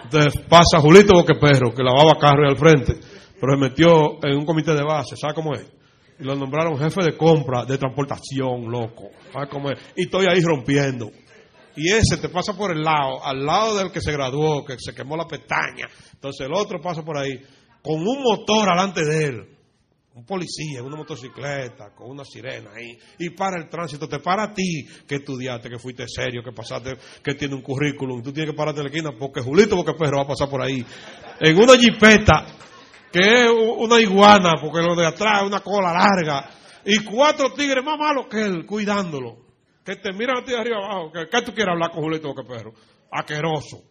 Entonces pasa Julito Boqueperro, que lavaba carro al frente, pero se metió en un comité de base, ¿sabe cómo es? Y lo nombraron jefe de compra, de transportación, loco. ¿Sabe cómo es? Y estoy ahí rompiendo. Y ese te pasa por el lado, al lado del que se graduó, que se quemó la pestaña. Entonces el otro pasa por ahí, con un motor delante de él. Un policía, una motocicleta, con una sirena ahí. Y para el tránsito, te para a ti, que estudiaste, que fuiste serio, que pasaste, que tiene un currículum. Tú tienes que pararte en la esquina porque Julito porque Perro va a pasar por ahí. En una jipeta, que es una iguana, porque lo de atrás es una cola larga. Y cuatro tigres más malos que él, cuidándolo. Que te miran a ti de arriba abajo. Que, ¿Qué tú quieres hablar con Julito Boca Perro? Aqueroso.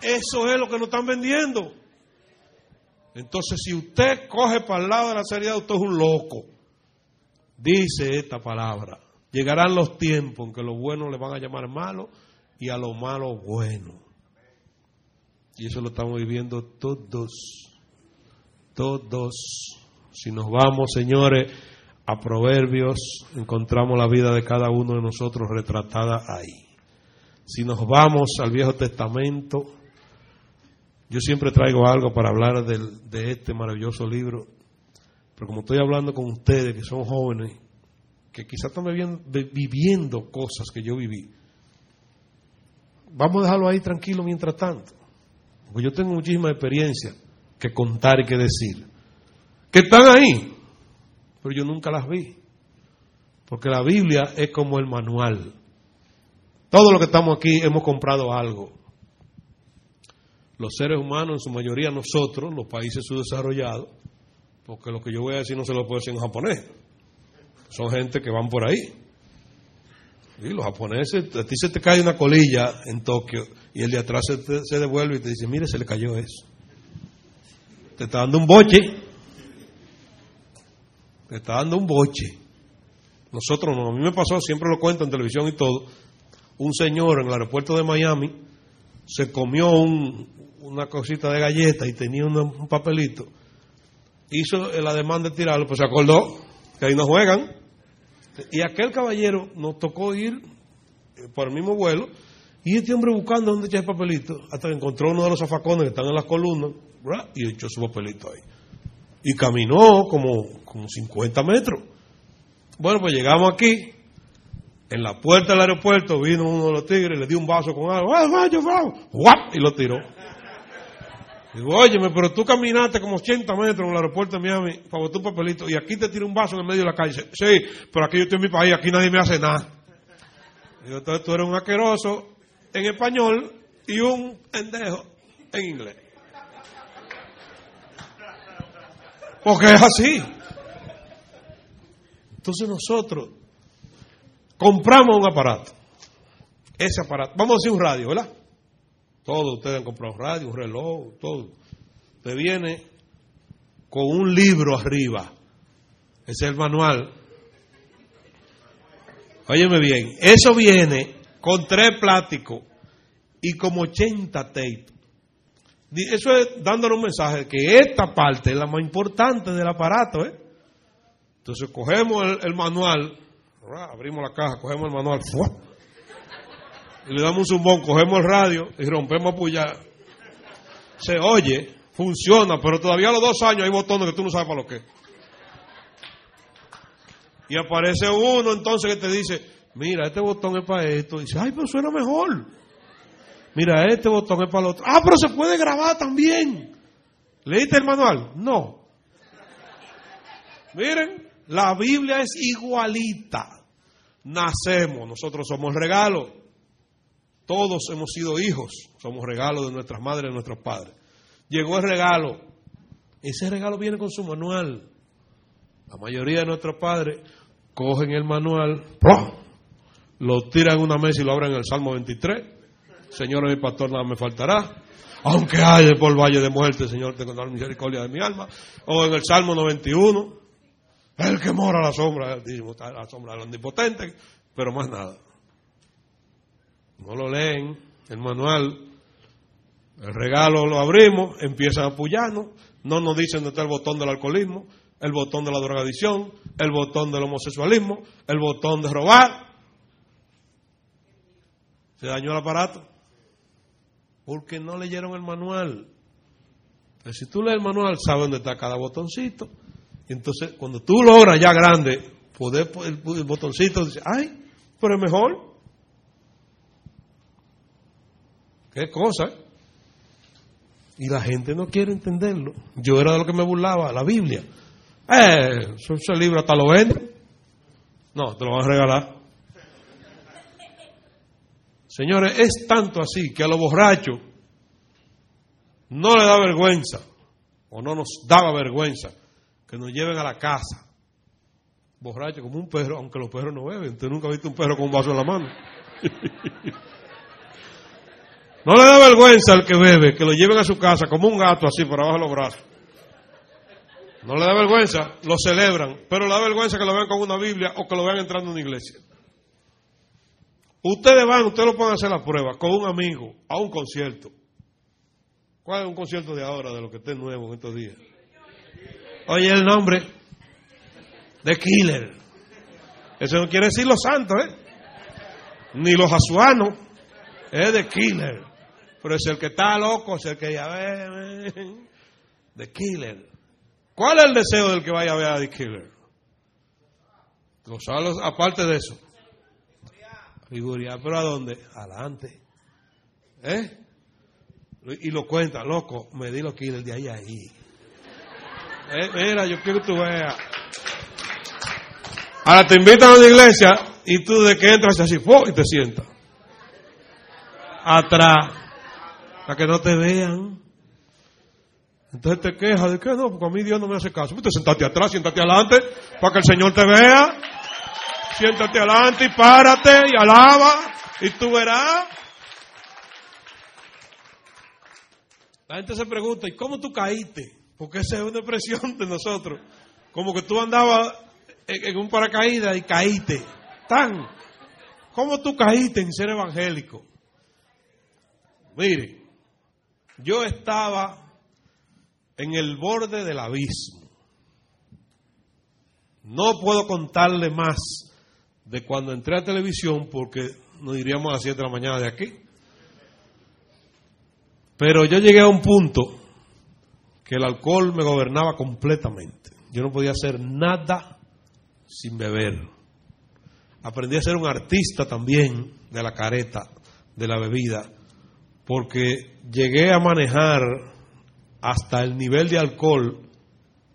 Eso es lo que nos están vendiendo. Entonces, si usted coge para el lado de la seriedad, usted es un loco. Dice esta palabra. Llegarán los tiempos en que lo bueno le van a llamar malo y a lo malo bueno. Y eso lo estamos viviendo todos. Todos. Si nos vamos, señores, a Proverbios, encontramos la vida de cada uno de nosotros retratada ahí. Si nos vamos al Viejo Testamento, yo siempre traigo algo para hablar de este maravilloso libro, pero como estoy hablando con ustedes que son jóvenes, que quizás están viviendo, viviendo cosas que yo viví, vamos a dejarlo ahí tranquilo mientras tanto, porque yo tengo muchísima experiencia que contar y que decir, que están ahí, pero yo nunca las vi, porque la Biblia es como el manual. Todo lo que estamos aquí hemos comprado algo los seres humanos, en su mayoría nosotros, los países subdesarrollados, porque lo que yo voy a decir no se lo puedo decir en japonés, son gente que van por ahí. Y los japoneses, a ti se te cae una colilla en Tokio y el de atrás se, te, se devuelve y te dice, mire, se le cayó eso. Te está dando un boche. Te está dando un boche. Nosotros no, a mí me pasó, siempre lo cuento en televisión y todo, un señor en el aeropuerto de Miami se comió un, una cosita de galleta y tenía un, papelito, hizo la demanda de tirarlo, pues se acordó que ahí no juegan. Y aquel caballero nos tocó ir por el mismo vuelo y este hombre buscando dónde echar el papelito, hasta que encontró uno de los zafacones que están en las columnas y echó su papelito ahí. Y caminó como, como 50 metros. Bueno, pues llegamos aquí. En la puerta del aeropuerto vino uno de los tigres, le dio un vaso con algo, ¡guap! y lo tiró. Digo, óyeme, pero tú caminaste como 80 metros en el aeropuerto de Miami para botar un papelito y aquí te tira un vaso en el medio de la calle. Sí, pero aquí yo estoy en mi país, aquí nadie me hace nada. Digo, entonces tú eres un asqueroso en español y un pendejo en inglés. Porque es así. Entonces nosotros compramos un aparato. Ese aparato, vamos a decir un radio, ¿verdad? Todos ustedes han comprado un radio, un reloj, todo. Usted viene con un libro arriba. Ese es el manual. Óyeme bien, eso viene con tres plásticos y como 80 tape. Eso es dándole un mensaje que esta parte es la más importante del aparato. ¿eh? Entonces cogemos el, manual, abrimos la caja, cogemos el manual, y le damos un zumbón, cogemos el radio y rompemos a puyar. Se oye, funciona, pero todavía a los dos años hay botones que tú no sabes para lo que. Y aparece uno entonces que te dice, mira, este botón es para esto. Y dice, ay, pero suena mejor. Mira, este botón es para el otro. Ah, pero se puede grabar también. ¿Leíste el manual? No. Miren, la Biblia es igualita. Nacemos, nosotros somos regalo. Todos hemos sido hijos, somos regalo de nuestras madres de nuestros padres. Llegó el regalo. Ese regalo viene con su manual. La mayoría de nuestros padres cogen el manual, lo tiran en una mesa y lo abren en el Salmo 23. Señor, mi pastor, nada me faltará. Aunque haya por valle de muerte, Señor, tengo la misericordia de mi alma. O en el Salmo 91, el que mora a la sombra, la sombra del omnipotente, pero más nada. No lo leen, el manual, el regalo lo abrimos, empiezan a apoyarnos, no nos dicen dónde está el botón del alcoholismo, el botón de la drogadicción, el botón del homosexualismo, el botón de robar. Se dañó el aparato porque no leyeron el manual. si tú lees el manual, sabes dónde está cada botoncito. Entonces, cuando tú logras ya grande, poder el, el botoncito, dice, ay, pero es mejor. Qué cosa. Y la gente no quiere entenderlo. Yo era de lo que me burlaba, la Biblia. Eh, ese libro hasta lo venden. No, te lo van a regalar. Señores, es tanto así que a los borrachos no le da vergüenza, o no nos daba vergüenza, que nos lleven a la casa. Borracho como un perro, aunque los perros no beben. Usted nunca ha visto un perro con un vaso en la mano. no le da vergüenza al que bebe, que lo lleven a su casa como un gato así por abajo de los brazos. No le da vergüenza, lo celebran, pero le da vergüenza que lo vean con una Biblia o que lo vean entrando en una iglesia. Ustedes van, ustedes lo pueden hacer la prueba con un amigo a un concierto. ¿Cuál es un concierto de ahora, de lo que esté nuevo en estos días? Oye, el nombre de Killer. Eso no quiere decir los santos, ¿eh? Ni los azuanos. Es de Killer. Pero es el que está loco, es el que ya ve. De Killer. ¿Cuál es el deseo del que vaya a ver a The Killer? Gonzalo, aparte de eso. Figuría, pero ¿a dónde? Adelante. ¿Eh? Y lo cuenta, loco, me di los killers de ahí ahí. ¿Eh? Mira, yo quiero que tú veas. Ahora te invitan a una iglesia y tú de que entras así, y te sientas. Atrás. Para que no te vean. Entonces te quejas de que no, porque a mí Dios no me hace caso. Pues te sentate atrás, siéntate adelante, para que el Señor te vea. Siéntate adelante y párate y alaba, y tú verás. La gente se pregunta, ¿y cómo tú caíste? Porque esa es una expresión de nosotros. Como que tú andabas en un paracaídas y caíste. Tan. ¿Cómo tú caíste en ser evangélico? Mire, yo estaba en el borde del abismo. No puedo contarle más de cuando entré a televisión porque nos iríamos a las 7 de la mañana de aquí. Pero yo llegué a un punto que el alcohol me gobernaba completamente. Yo no podía hacer nada sin beber. Aprendí a ser un artista también de la careta, de la bebida, porque llegué a manejar hasta el nivel de alcohol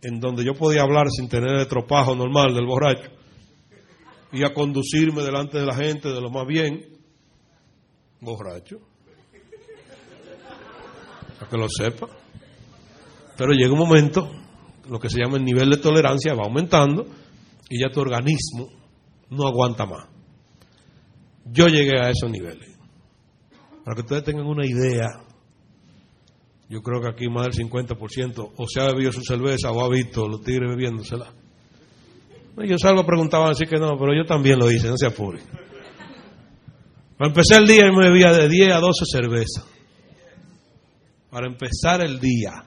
en donde yo podía hablar sin tener el tropajo normal del borracho y a conducirme delante de la gente de lo más bien borracho. Para que lo sepa. Pero llega un momento, lo que se llama el nivel de tolerancia va aumentando y ya tu organismo no aguanta más. Yo llegué a esos niveles. Para que ustedes tengan una idea Yo creo que aquí más del 50% o se ha bebido su cerveza o ha visto los tigres bebiéndosela. Yo salgo preguntaban así que no, pero yo también lo hice, no se apure. Para empezar el día me bebía de 10 a 12 cervezas. Para empezar el día.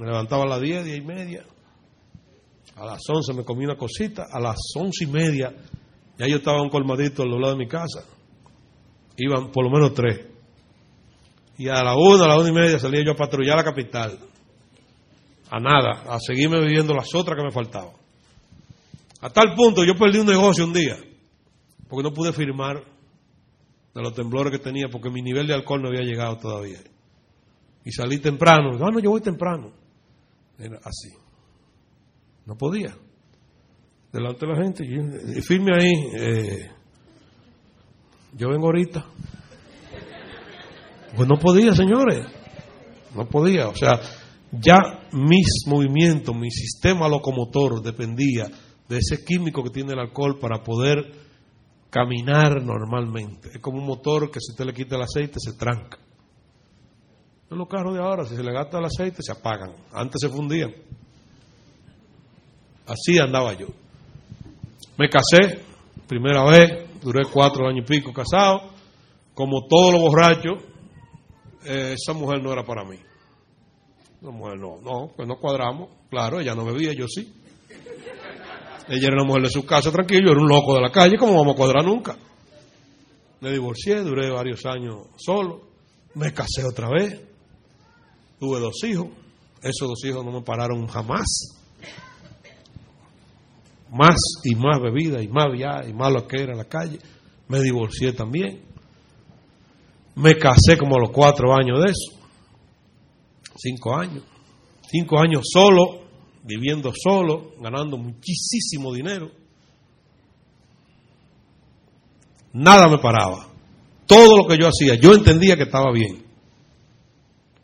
Me levantaba a las 10, 10 y media. A las 11 me comí una cosita. A las 11 y media ya yo estaba un colmadito al lado de mi casa. Iban por lo menos tres. Y a la una, a la una y media salía yo a patrullar la capital. A nada, a seguirme viviendo las otras que me faltaban. A tal punto yo perdí un negocio un día, porque no pude firmar de los temblores que tenía, porque mi nivel de alcohol no había llegado todavía. Y salí temprano. No, no, yo voy temprano. Era así. No podía. Delante de la gente. Y firme ahí. Eh, yo vengo ahorita. Pues no podía, señores. No podía. O sea, ya mis movimientos, mi sistema locomotor dependía de ese químico que tiene el alcohol para poder caminar normalmente. Es como un motor que si usted le quita el aceite se tranca. En los carros de ahora, si se le gasta el aceite, se apagan. Antes se fundían. Así andaba yo. Me casé, primera vez, duré cuatro años y pico casado. Como todos los borrachos, eh, esa mujer no era para mí. La mujer no, no, pues no cuadramos. Claro, ella no bebía, yo sí. Ella era una mujer de su casa, tranquilo, yo era un loco de la calle, ¿cómo vamos a cuadrar nunca? Me divorcié, duré varios años solo, me casé otra vez, tuve dos hijos, esos dos hijos no me pararon jamás. Más y más bebida y más viaje y más lo que era en la calle. Me divorcié también. Me casé como a los cuatro años de eso. Cinco años. Cinco años solo, viviendo solo, ganando muchísimo dinero. Nada me paraba. Todo lo que yo hacía, yo entendía que estaba bien.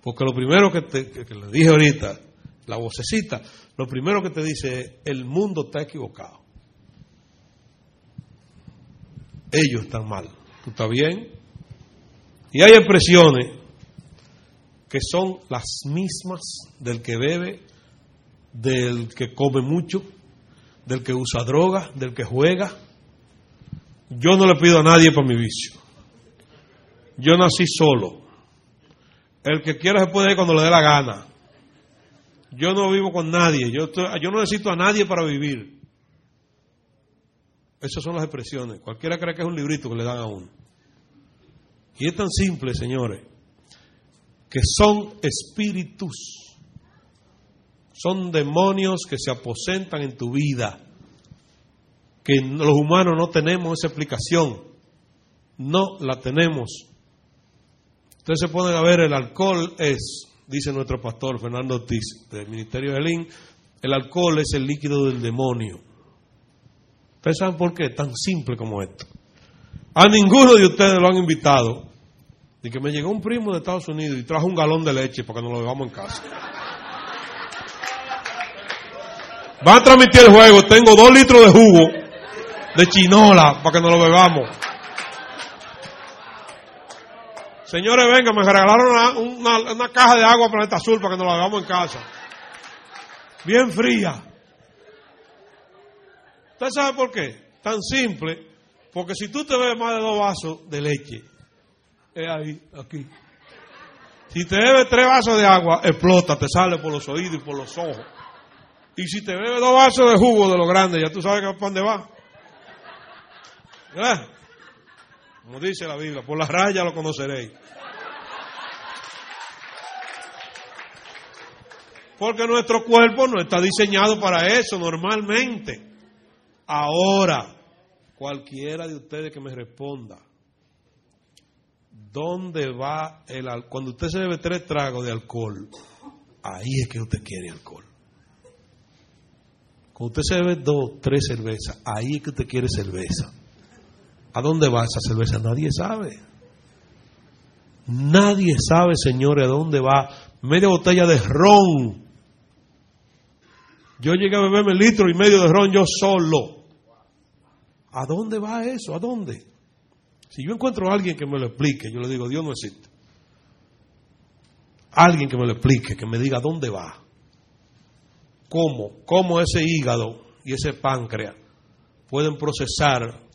Porque lo primero que, te, que, le dije ahorita, la vocecita, lo primero que te dice es, el mundo está equivocado. Ellos están mal. ¿Tú estás bien? Y hay expresiones que son las mismas del que bebe, del que come mucho, del que usa droga, del que juega. Yo no le pido a nadie para mi vicio. Yo nací solo. El que quiera se puede ir cuando le dé la gana. Yo no vivo con nadie. Yo, yo no necesito a nadie para vivir. Esas son las expresiones. Cualquiera cree que es un librito que le dan a uno. Y es tan simple, señores, que son espíritus, son demonios que se aposentan en tu vida, que los humanos no tenemos esa explicación, no la tenemos. Ustedes se a ver, el alcohol es, dice nuestro pastor Fernando Ortiz, del Ministerio de Lin, el alcohol es el líquido del demonio. ¿Ustedes saben por qué? Tan simple como esto. A ninguno de ustedes lo han invitado. Y que me llegó un primo de Estados Unidos y trajo un galón de leche para que nos lo bebamos en casa. Va a transmitir el juego. Tengo dos litros de jugo de chinola para que nos lo bebamos. Señores, venga, me regalaron una, caja de agua Planeta Azul para que nos la bebamos en casa. Bien fría. ¿Usted sabe por qué? Tan simple porque si tú te bebes más de dos vasos de leche, es ahí, aquí. Si te bebes tres vasos de agua, explota, te sale por los oídos y por los ojos. Y si te bebes dos vasos de jugo de lo grande, ya tú sabes que para dónde va. ¿Verdad? Como dice la Biblia, por las rayas lo conoceréis. Porque nuestro cuerpo no está diseñado para eso normalmente. Ahora, cualquiera de ustedes que me responda, ¿dónde va el alcohol? Cuando usted se bebe tres tragos de alcohol, ahí es que usted quiere alcohol. Cuando usted se bebe dos, tres cervezas, ahí es que usted quiere cerveza. ¿A dónde va esa cerveza? Nadie sabe. Nadie sabe, señores, a dónde va media botella de ron. Yo llegué a beberme litro y medio de ron yo solo. ¿A dónde va eso? ¿A dónde? Si yo encuentro a alguien que me lo explique, yo le digo, Dios no existe. Alguien que me lo explique, que me diga dónde va. ¿Cómo? ¿Cómo ese hígado y ese páncreas pueden procesar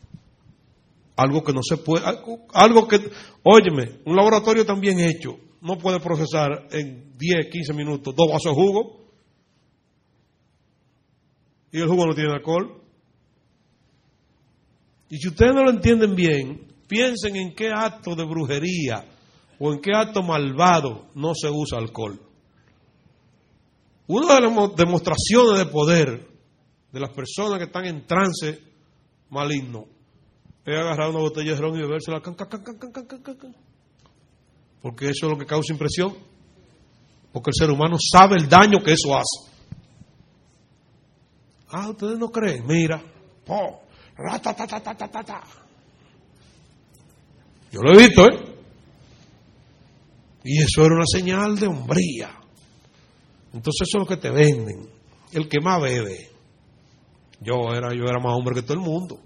algo que no se puede, algo que, óyeme, un laboratorio tan bien hecho no puede procesar en 10, 15 minutos dos vasos de jugo y el jugo no tiene alcohol. Y si ustedes no lo entienden bien, piensen en qué acto de brujería o en qué acto malvado no se usa alcohol. Una de las demostraciones de poder de las personas que están en trance maligno es agarrar una botella de ron y bebérsela. Porque eso es lo que causa impresión. Porque el ser humano sabe el daño que eso hace. Ah, ustedes no creen. Mira. Yo lo he visto, ¿eh? Y eso era una señal de hombría. Entonces eso es lo que te venden. El que más bebe. Yo era, yo era más hombre que todo el mundo.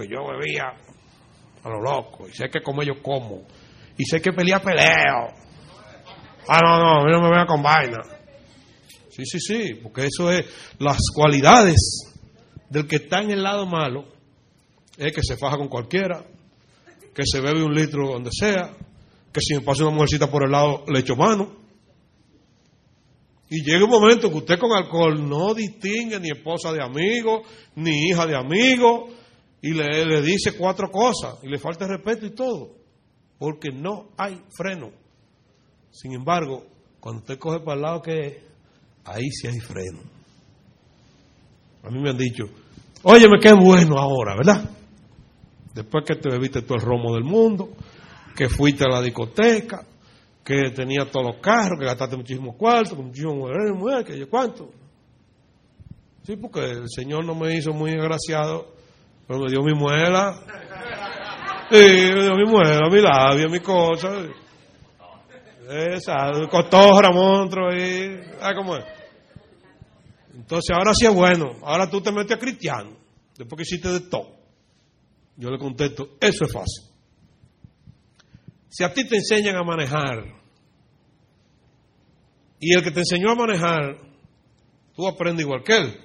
Pues yo bebía a lo loco. Y sé que como yo como. Y sé que pelea peleo. Ah, no, no, a mí no me vea con vaina. Sí, sí, sí, porque eso es las cualidades del que está en el lado malo. Es que se faja con cualquiera, que se bebe un litro donde sea, que si me pasa una mujercita por el lado le echo mano. Y llega un momento que usted con alcohol no distingue ni esposa de amigo, ni hija de amigo, y le, le dice cuatro cosas, y le falta respeto y todo, porque no hay freno. Sin embargo, cuando usted coge para el lado que es, ahí sí hay freno. A mí me han dicho, óyeme, qué bueno ahora, ¿verdad? Después que te bebiste todo el romo del mundo, que fuiste a la discoteca, que tenía todos los carros, que gastaste muchísimos cuartos, muchísimos mujeres, que yo cuánto. Sí, porque el Señor no me hizo muy agraciado, pero me dio mi muela. Sí, me dio mi muela, mi labia, mi cosa. Esa, cotorra, monstruo ahí. ¿Sabes cómo es? Entonces ahora sí es bueno. Ahora tú te metes a cristiano. Después que hiciste de todo. Yo le contesto, eso es fácil. Si a ti te enseñan a manejar y el que te enseñó a manejar, tú aprendes igual que él,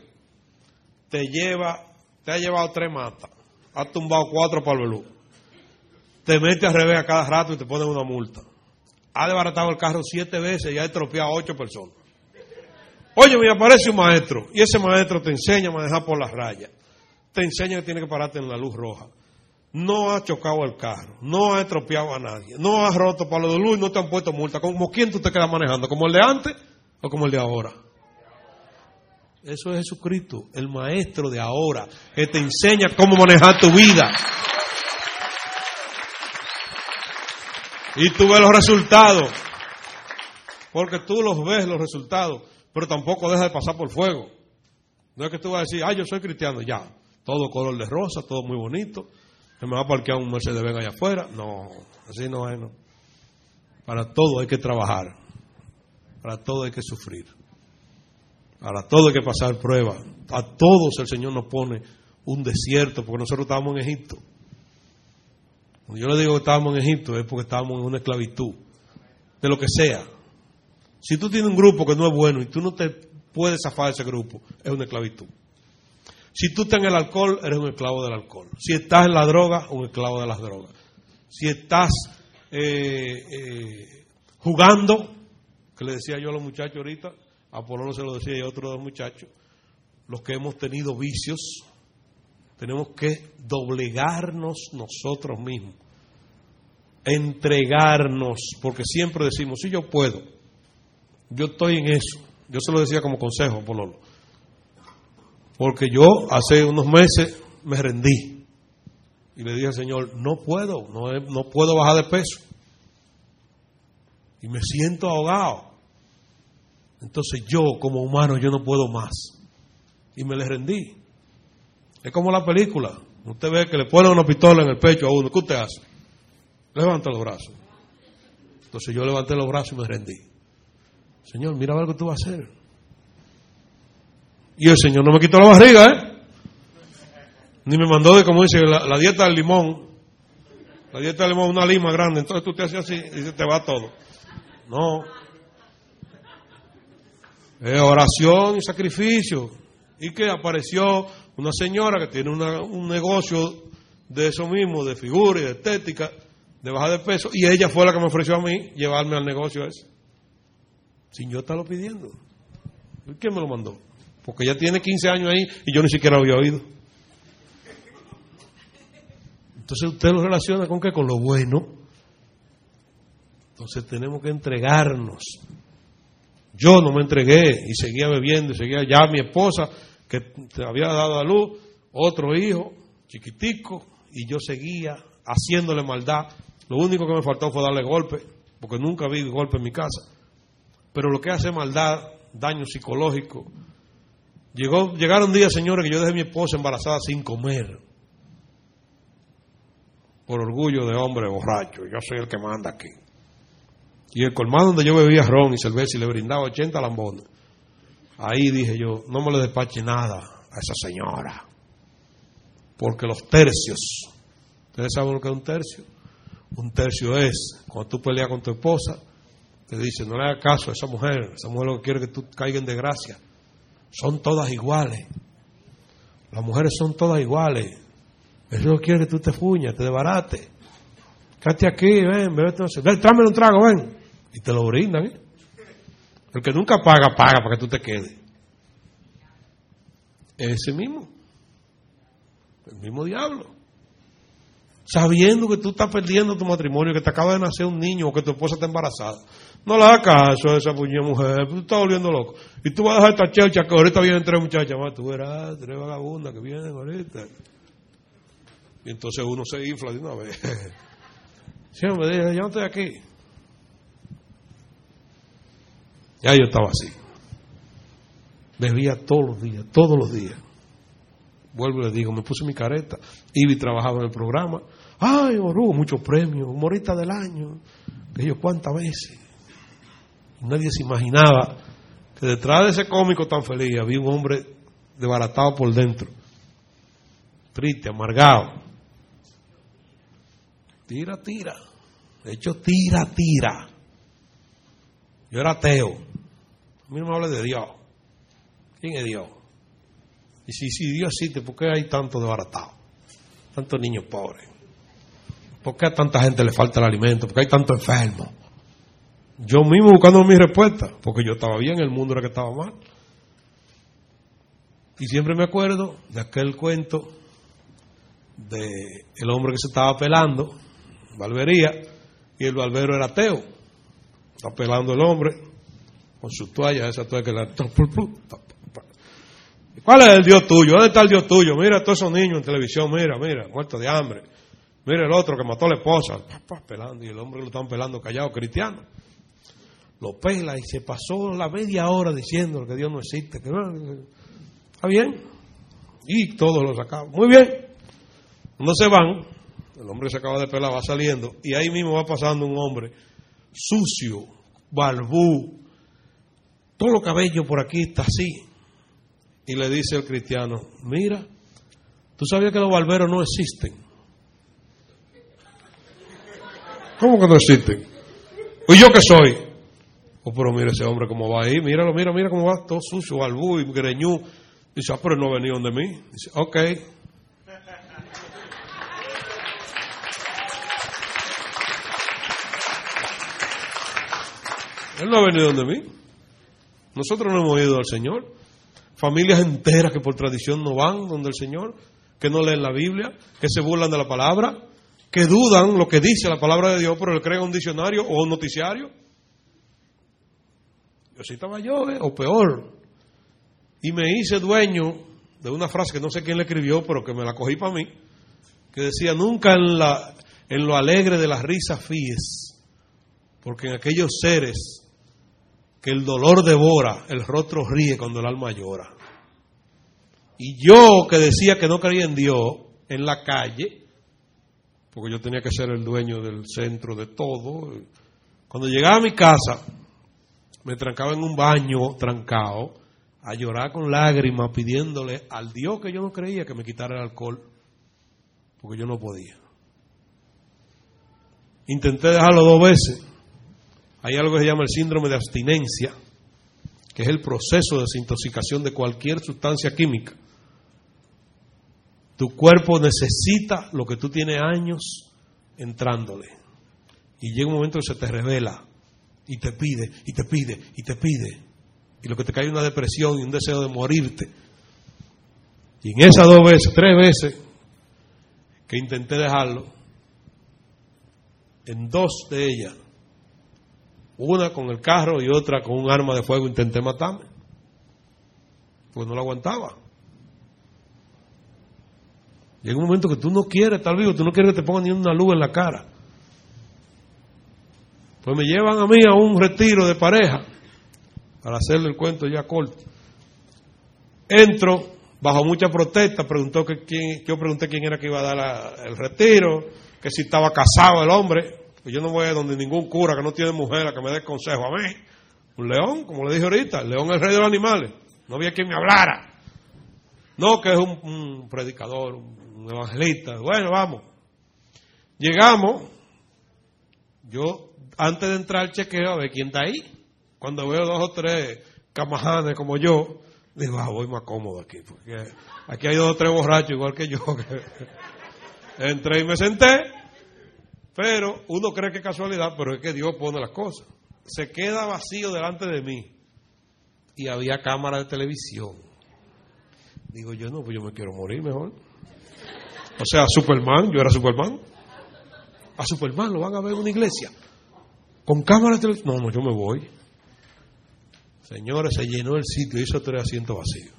te lleva, te ha llevado tres matas, has tumbado cuatro para el te mete al revés a cada rato y te ponen una multa. Ha desbaratado el carro siete veces y ha estropeado a ocho personas. Oye, me aparece un maestro y ese maestro te enseña a manejar por las rayas. Te enseña que tiene que pararte en la luz roja no ha chocado el carro, no ha estropeado a nadie, no ha roto palo de luz y no te han puesto multa. ¿Como quién tú te quedas manejando? ¿Como el de antes o como el de ahora? Eso es Jesucristo, el maestro de ahora, que te enseña cómo manejar tu vida. Y tú ves los resultados, porque tú los ves los resultados, pero tampoco dejas de pasar por fuego. No es que tú vas a decir, ah, yo soy cristiano, ya, todo color de rosa, todo muy bonito, ¿Se me va a parquear un Mercedes Benz allá afuera? No, así no es. No. Para todo hay que trabajar. Para todo hay que sufrir. Para todo hay que pasar pruebas. A todos el Señor nos pone un desierto, porque nosotros estábamos en Egipto. Cuando yo le digo que estábamos en Egipto es porque estábamos en una esclavitud, de lo que sea. Si tú tienes un grupo que no es bueno y tú no te puedes zafar de ese grupo, es una esclavitud. Si tú estás en el alcohol, eres un esclavo del alcohol. Si estás en la droga, un esclavo de las drogas. Si estás eh, eh, jugando, que le decía yo a los muchachos ahorita, a Polo se lo decía y dos muchachos, los que hemos tenido vicios, tenemos que doblegarnos nosotros mismos, entregarnos, porque siempre decimos, si yo puedo, yo estoy en eso. Yo se lo decía como consejo a Pololo. Porque yo hace unos meses me rendí. Y le dije al Señor, no puedo, no, no puedo bajar de peso. Y me siento ahogado. Entonces yo como humano yo no puedo más. Y me le rendí. Es como la película. Usted ve que le ponen una pistola en el pecho a uno. ¿Qué usted hace? Levanta los brazos. Entonces yo levanté los brazos y me rendí. Señor, mira ver qué tú vas a hacer. Y el Señor no me quitó la barriga, ¿eh? Ni me mandó de, como dice, la, dieta del limón. La dieta del limón, una lima grande. Entonces tú te haces así y se te va todo. No. Es oración y sacrificio. Y que apareció una señora que tiene un negocio de eso mismo, de figura y de estética, de baja de peso, y ella fue la que me ofreció a mí llevarme al negocio ese. Sin yo estarlo pidiendo. ¿Quién me lo mandó? Porque ella tiene 15 años ahí y yo ni siquiera lo había oído. Entonces usted lo relaciona con qué? Con lo bueno. Entonces tenemos que entregarnos. Yo no me entregué y seguía bebiendo y seguía ya mi esposa que había dado a luz otro hijo chiquitico y yo seguía haciéndole maldad. Lo único que me faltó fue darle golpe, porque nunca vi golpe en mi casa. Pero lo que hace maldad, daño psicológico. Llegó, llegaron días, señores, que yo dejé a mi esposa embarazada sin comer. Por orgullo de hombre borracho. Yo soy el que manda aquí. Y el colmado donde yo bebía ron y cerveza y le brindaba 80 lambones. Ahí dije yo, no me le despache nada a esa señora. Porque los tercios, ¿ustedes saben lo que es un tercio? Un tercio es cuando tú peleas con tu esposa, te dice, no le hagas caso a esa mujer, esa mujer lo que quiere que tú caigas en desgracia. Son todas iguales. Las mujeres son todas iguales. Eso no quiere que tú te fuñas, te desbarates. Quédate aquí, ven, bebete, ven, tráeme un trago, ven. Y te lo brindan, ¿eh? El que nunca paga, paga para que tú te quedes. Ese mismo. El mismo diablo. Sabiendo que tú estás perdiendo tu matrimonio, que te acaba de nacer un niño o que tu esposa está embarazada. No le hagas caso a esa puñada mujer, tú estás volviendo loco. Y tú vas a dejar esta chelcha que ahorita vienen tres muchachas más, tú verás, tres vagabundas que vienen ahorita. Y entonces uno se infla de una vez. Siempre me ya no estoy aquí. Ya yo estaba así. Bebía todos los días, todos los días. Vuelvo y le digo, me puse mi careta. Ivy trabajaba en el programa. Ay, Orugo, muchos premios, humorista del año. Que yo cuántas veces. Nadie se imaginaba que detrás de ese cómico tan feliz había un hombre desbaratado por dentro. Triste, amargado. Tira, tira. De hecho, tira, tira. Yo era ateo. A mí no me habla de Dios. ¿Quién es Dios? Y si, si Dios existe, ¿por qué hay tanto desbaratado? Tantos niños pobres. ¿Por qué a tanta gente le falta el alimento? ¿Por qué hay tanto enfermo? Yo mismo buscando mi respuesta, porque yo estaba bien, el mundo era que estaba mal. Y siempre me acuerdo de aquel cuento de el hombre que se estaba pelando, barbería, y el barbero era ateo. Está pelando el hombre con su toalla, esa toalla que la... ¿Cuál es el Dios tuyo? ¿Dónde está el Dios tuyo? Mira a todos esos niños en televisión, mira, mira, muertos de hambre. Mira el otro que mató a la esposa, pelando, y el hombre lo están pelando callado, cristiano. Lo pela y se pasó la media hora diciendo que Dios no existe. Que ¿Está bien? Y todos lo sacaban. Muy bien. No se van, el hombre se acaba de pelar, va saliendo, y ahí mismo va pasando un hombre sucio, barbú, todo lo cabello por aquí está así. Y le dice el cristiano, mira, tú sabías que los barberos no existen. ¿Cómo que no existen? ¿Y yo qué soy? Oh, pero mira ese hombre cómo va ahí, míralo, mira, mira cómo va, todo sucio, barbú y greñú. Dice, ah, pero no venido de mí. Dice, ok. Él no ha venido de mí. Nosotros no hemos ido al Señor. Familias enteras que por tradición no van donde el Señor, que no leen la Biblia, que se burlan de la palabra, que dudan lo que dice la palabra de Dios, pero le creen un diccionario o un noticiario. Yo sí estaba yo, ¿eh? o peor. Y me hice dueño de una frase que no sé quién le escribió, pero que me la cogí para mí, que decía, nunca en, la, en lo alegre de las risas fíes, porque en aquellos seres que el dolor devora, el rostro ríe cuando el alma llora. Y yo que decía que no creía en Dios en la calle, porque yo tenía que ser el dueño del centro de todo, cuando llegaba a mi casa, me trancaba en un baño trancado, a llorar con lágrimas, pidiéndole al Dios que yo no creía que me quitara el alcohol, porque yo no podía. Intenté dejarlo dos veces, Hay algo que se llama el síndrome de abstinencia, que es el proceso de desintoxicación de cualquier sustancia química. Tu cuerpo necesita lo que tú tienes años entrándole. Y llega un momento que se te revela y te pide, y te pide, y te pide. Y lo que te cae es una depresión y un deseo de morirte. Y en esas dos veces, tres veces que intenté dejarlo, en dos de ellas, una con el carro y otra con un arma de fuego, intenté matarme. Pues no lo aguantaba. Llega un momento que tú no quieres estar vivo, tú no quieres que te pongan ni una luz en la cara. Pues me llevan a mí a un retiro de pareja, para hacerle el cuento ya corto. Entro, bajo mucha protesta, preguntó que quién, yo pregunté quién era que iba a dar el retiro, que si estaba casado el hombre. Yo no voy a donde ningún cura que no tiene mujer a que me dé consejo a mí. Un león, como le dije ahorita, el león es el rey de los animales. No había quien me hablara. No, que es un, predicador, un evangelista. Bueno, vamos. Llegamos. Yo antes de entrar chequeo a ver quién está ahí. Cuando veo dos o tres camajanes como yo, digo, ah, voy más cómodo aquí, porque aquí hay dos o tres borrachos igual que yo. Entré y me senté, pero uno cree que es casualidad, pero es que Dios pone las cosas. Se queda vacío delante de mí y había cámara de televisión. Digo yo, no, pues yo me quiero morir mejor. O sea, Superman, yo era Superman. A Superman lo van a ver en una iglesia. Con cámara de televisión. No, no, yo me voy. Señores, se llenó el sitio y esos tres asientos vacíos.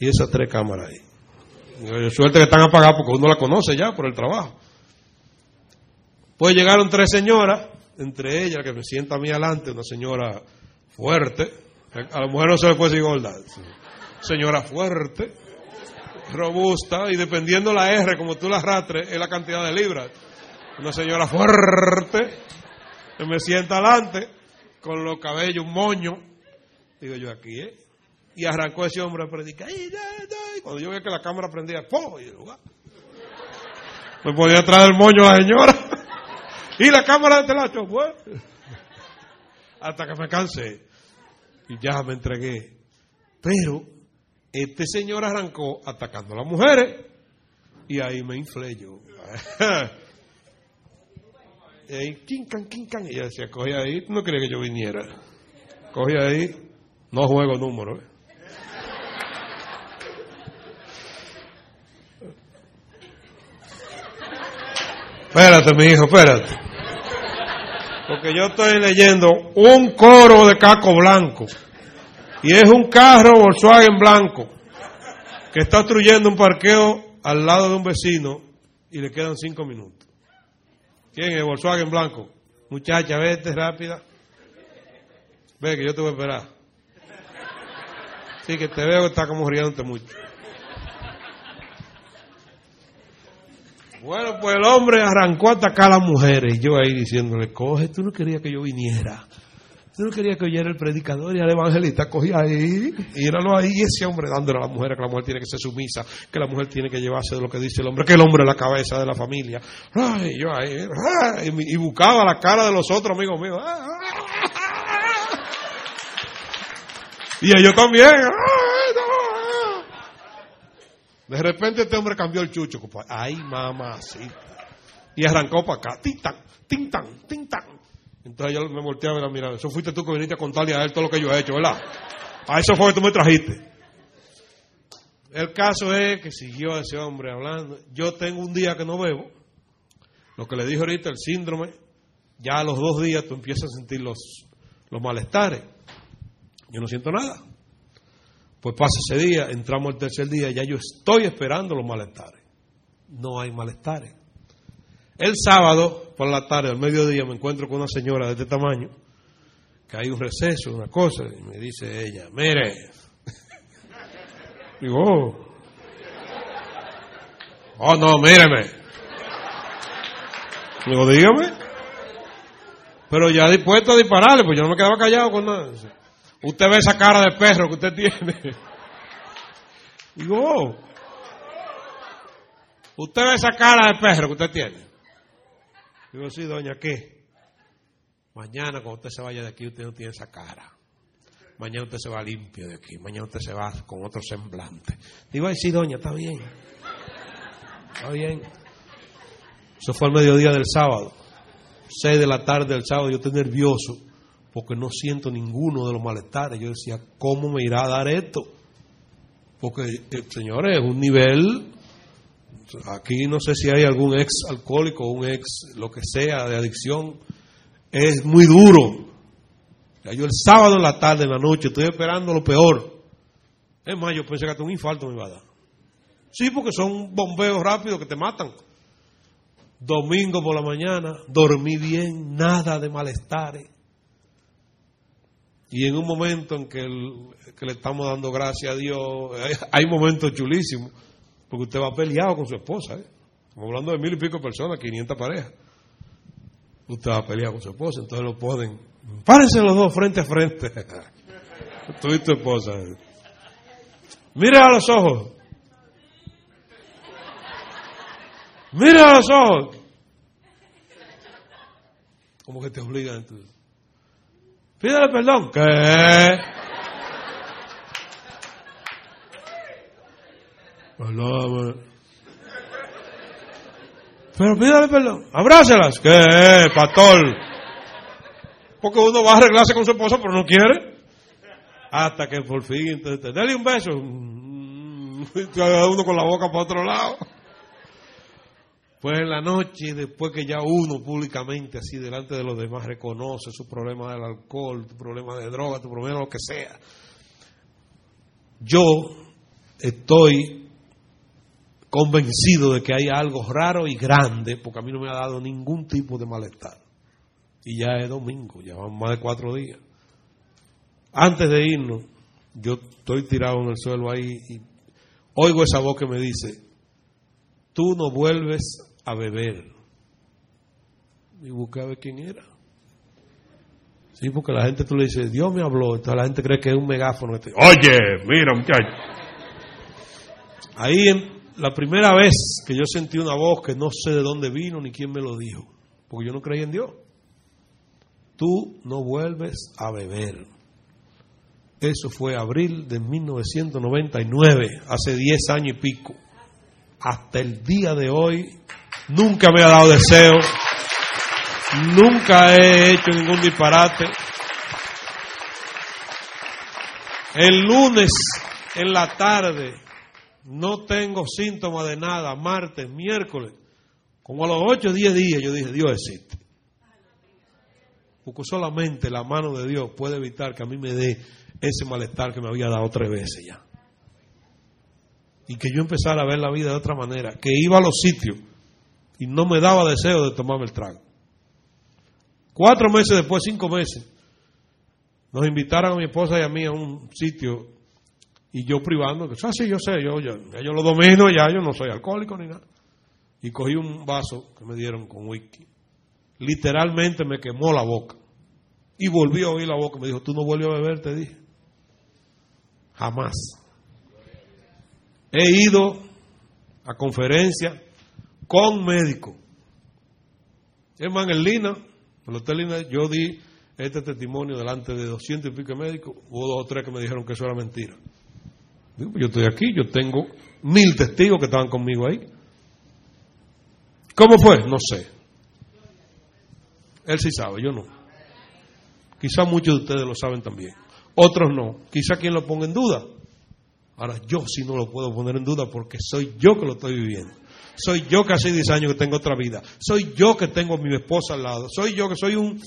Y esas tres cámaras ahí. Suerte que están apagadas porque uno la conoce ya por el trabajo. Pues llegaron tres señoras, entre ellas que me sienta a mí adelante, una señora fuerte. A la mujer no se le puede decir gorda. Señora fuerte, robusta, y dependiendo la R, como tú la arrastres, es la cantidad de libras. Una señora fuerte, me sienta adelante con los cabellos, un moño. Digo yo aquí, ¿eh? Y arrancó ese hombre a predicar. Cuando yo veía que la cámara prendía, ¡pum! Y yo, me ponía atrás del moño la señora. Y la cámara de telacho, pues. Hasta que me cansé. Y ya me entregué. Pero este señor arrancó atacando a las mujeres. Y ahí me inflé yo. Quincan, quincan. Ella decía, coge ahí, no quería que yo viniera. Coge ahí, no juego número. ¿eh? Espérate, mi hijo, espérate. Porque yo estoy leyendo un coro de caco blanco. Y es un carro Volkswagen blanco que está obstruyendo un parqueo al lado de un vecino y le quedan cinco minutos. ¿Quién es Volkswagen blanco? Muchacha, vete rápida. Ve que yo te voy a esperar. Sí, que te veo que está como riéndote mucho. Bueno, pues el hombre arrancó a atacar a las mujeres. Y yo ahí diciéndole, coge, tú no querías que yo viniera. Tú no querías que oyera el predicador y al evangelista cogía ahí, y éralo ahí, ese hombre dándole a la mujer que la mujer tiene que ser sumisa, que la mujer tiene que llevarse de lo que dice el hombre, que el hombre es la cabeza de la familia. Ay, yo ahí, y, buscaba la cara de los otros amigos míos. Y ellos también. De repente este hombre cambió el chucho, compadre. Ay, sí. Y arrancó para acá. Tintan, tintan, tintan. Entonces yo me volteaba y la miraba. Eso fuiste tú que viniste a contarle a él todo lo que yo he hecho, ¿verdad? A eso fue que tú me trajiste. El caso es que siguió ese hombre hablando. Yo tengo un día que no bebo. Lo que le dije ahorita, el síndrome, ya a los dos días tú empiezas a sentir los, los malestares. Yo no siento nada. Pues pasa ese día, entramos el tercer día, ya yo estoy esperando los malestares. No hay malestares. El sábado, por la tarde, al mediodía, me encuentro con una señora de este tamaño, que hay un receso, una cosa, y me dice ella, mire, digo, oh, oh no, míreme. Digo, dígame. Pero ya dispuesto a dispararle, pues yo no me quedaba callado con nada. Usted ve esa cara de perro que usted tiene. Digo, oh, usted ve esa cara de perro que usted tiene. Digo, sí, doña, ¿qué? Mañana cuando usted se vaya de aquí, usted no tiene esa cara. Mañana usted se va limpio de aquí. Mañana usted se va con otro semblante. Digo, ay, sí, doña, está bien. Está bien. Eso fue al mediodía del sábado. Seis de la tarde del sábado, yo estoy nervioso porque no siento ninguno de los malestares. Yo decía, ¿cómo me irá a dar esto? Porque, eh, señores, es un nivel. Aquí no sé si hay algún ex alcohólico, un ex lo que sea de adicción. Es muy duro. Yo el sábado en la tarde, en la noche, estoy esperando lo peor. Es más, yo pensé que hasta un infarto me iba a dar. Sí, porque son bombeos rápidos que te matan. Domingo por la mañana, dormí bien, nada de malestares. Y en un momento en que, le estamos dando gracias a Dios, hay, momentos chulísimos, porque usted va peleado con su esposa. ¿eh? Estamos hablando de mil y pico personas, 500 parejas. Usted va peleado con su esposa, entonces lo ponen. Párense los dos frente a frente. Tú y tu esposa. Mira a los ojos. Mira a los ojos. Como que te obligan entonces. Pídale perdón. ¿Qué? Perdón. Pero pídale perdón. Abrácelas. ¿Qué? Pastor. Porque uno va a arreglarse con su esposa, pero no quiere. Hasta que por fin, entonces, dale un beso. Uno con la boca para otro lado. Pues en la noche, después que ya uno públicamente, así delante de los demás, reconoce su problema del alcohol, tu problema de droga, tu problema de lo que sea, yo estoy convencido de que hay algo raro y grande, porque a mí no me ha dado ningún tipo de malestar. Y ya es domingo, ya van más de cuatro días. Antes de irnos, yo estoy tirado en el suelo ahí y oigo esa voz que me dice, tú no vuelves a beber. Y busqué a ver quién era. Sí, porque la gente tú le dices, Dios me habló, entonces la gente cree que es un megáfono. Oye, mira muchacho. Ahí la primera vez que yo sentí una voz que no sé de dónde vino ni quién me lo dijo, porque yo no creía en Dios. Tú no vuelves a beber. Eso fue abril de 1999, hace 10 años y pico. Hasta el día de hoy nunca me ha dado deseo, nunca he hecho ningún disparate. El lunes en la tarde no tengo síntomas de nada, martes, miércoles, como a los 8 o 10 días yo dije, Dios existe. Porque solamente la mano de Dios puede evitar que a mí me dé ese malestar que me había dado tres veces ya. Y que yo empezara a ver la vida de otra manera, que iba a los sitios y no me daba deseo de tomarme el trago. Cuatro meses después, cinco meses, nos invitaron a mi esposa y a mí a un sitio y yo privando, que, ah, sí, yo sé, yo, yo, lo domino, ya yo no soy alcohólico ni nada. Y cogí un vaso que me dieron con whisky. Literalmente me quemó la boca. Y volví a oír la boca. Me dijo, tú no vuelves a beber, te dije. Jamás. He ido a conferencias con médico. Hermano, en Lina, Lina, yo di este testimonio delante de doscientos y pico médicos. Hubo dos o tres que me dijeron que eso era mentira. Digo, pues yo estoy aquí, yo tengo mil testigos que estaban conmigo ahí. ¿Cómo fue? No sé. Él sí sabe, yo no. Quizá muchos de ustedes lo saben también. Otros no. Quizá quien lo ponga en duda. Ahora yo sí no lo puedo poner en duda porque soy yo que lo estoy viviendo. Soy yo que hace 10 años que tengo otra vida. Soy yo que tengo a mi esposa al lado. Soy yo que soy un,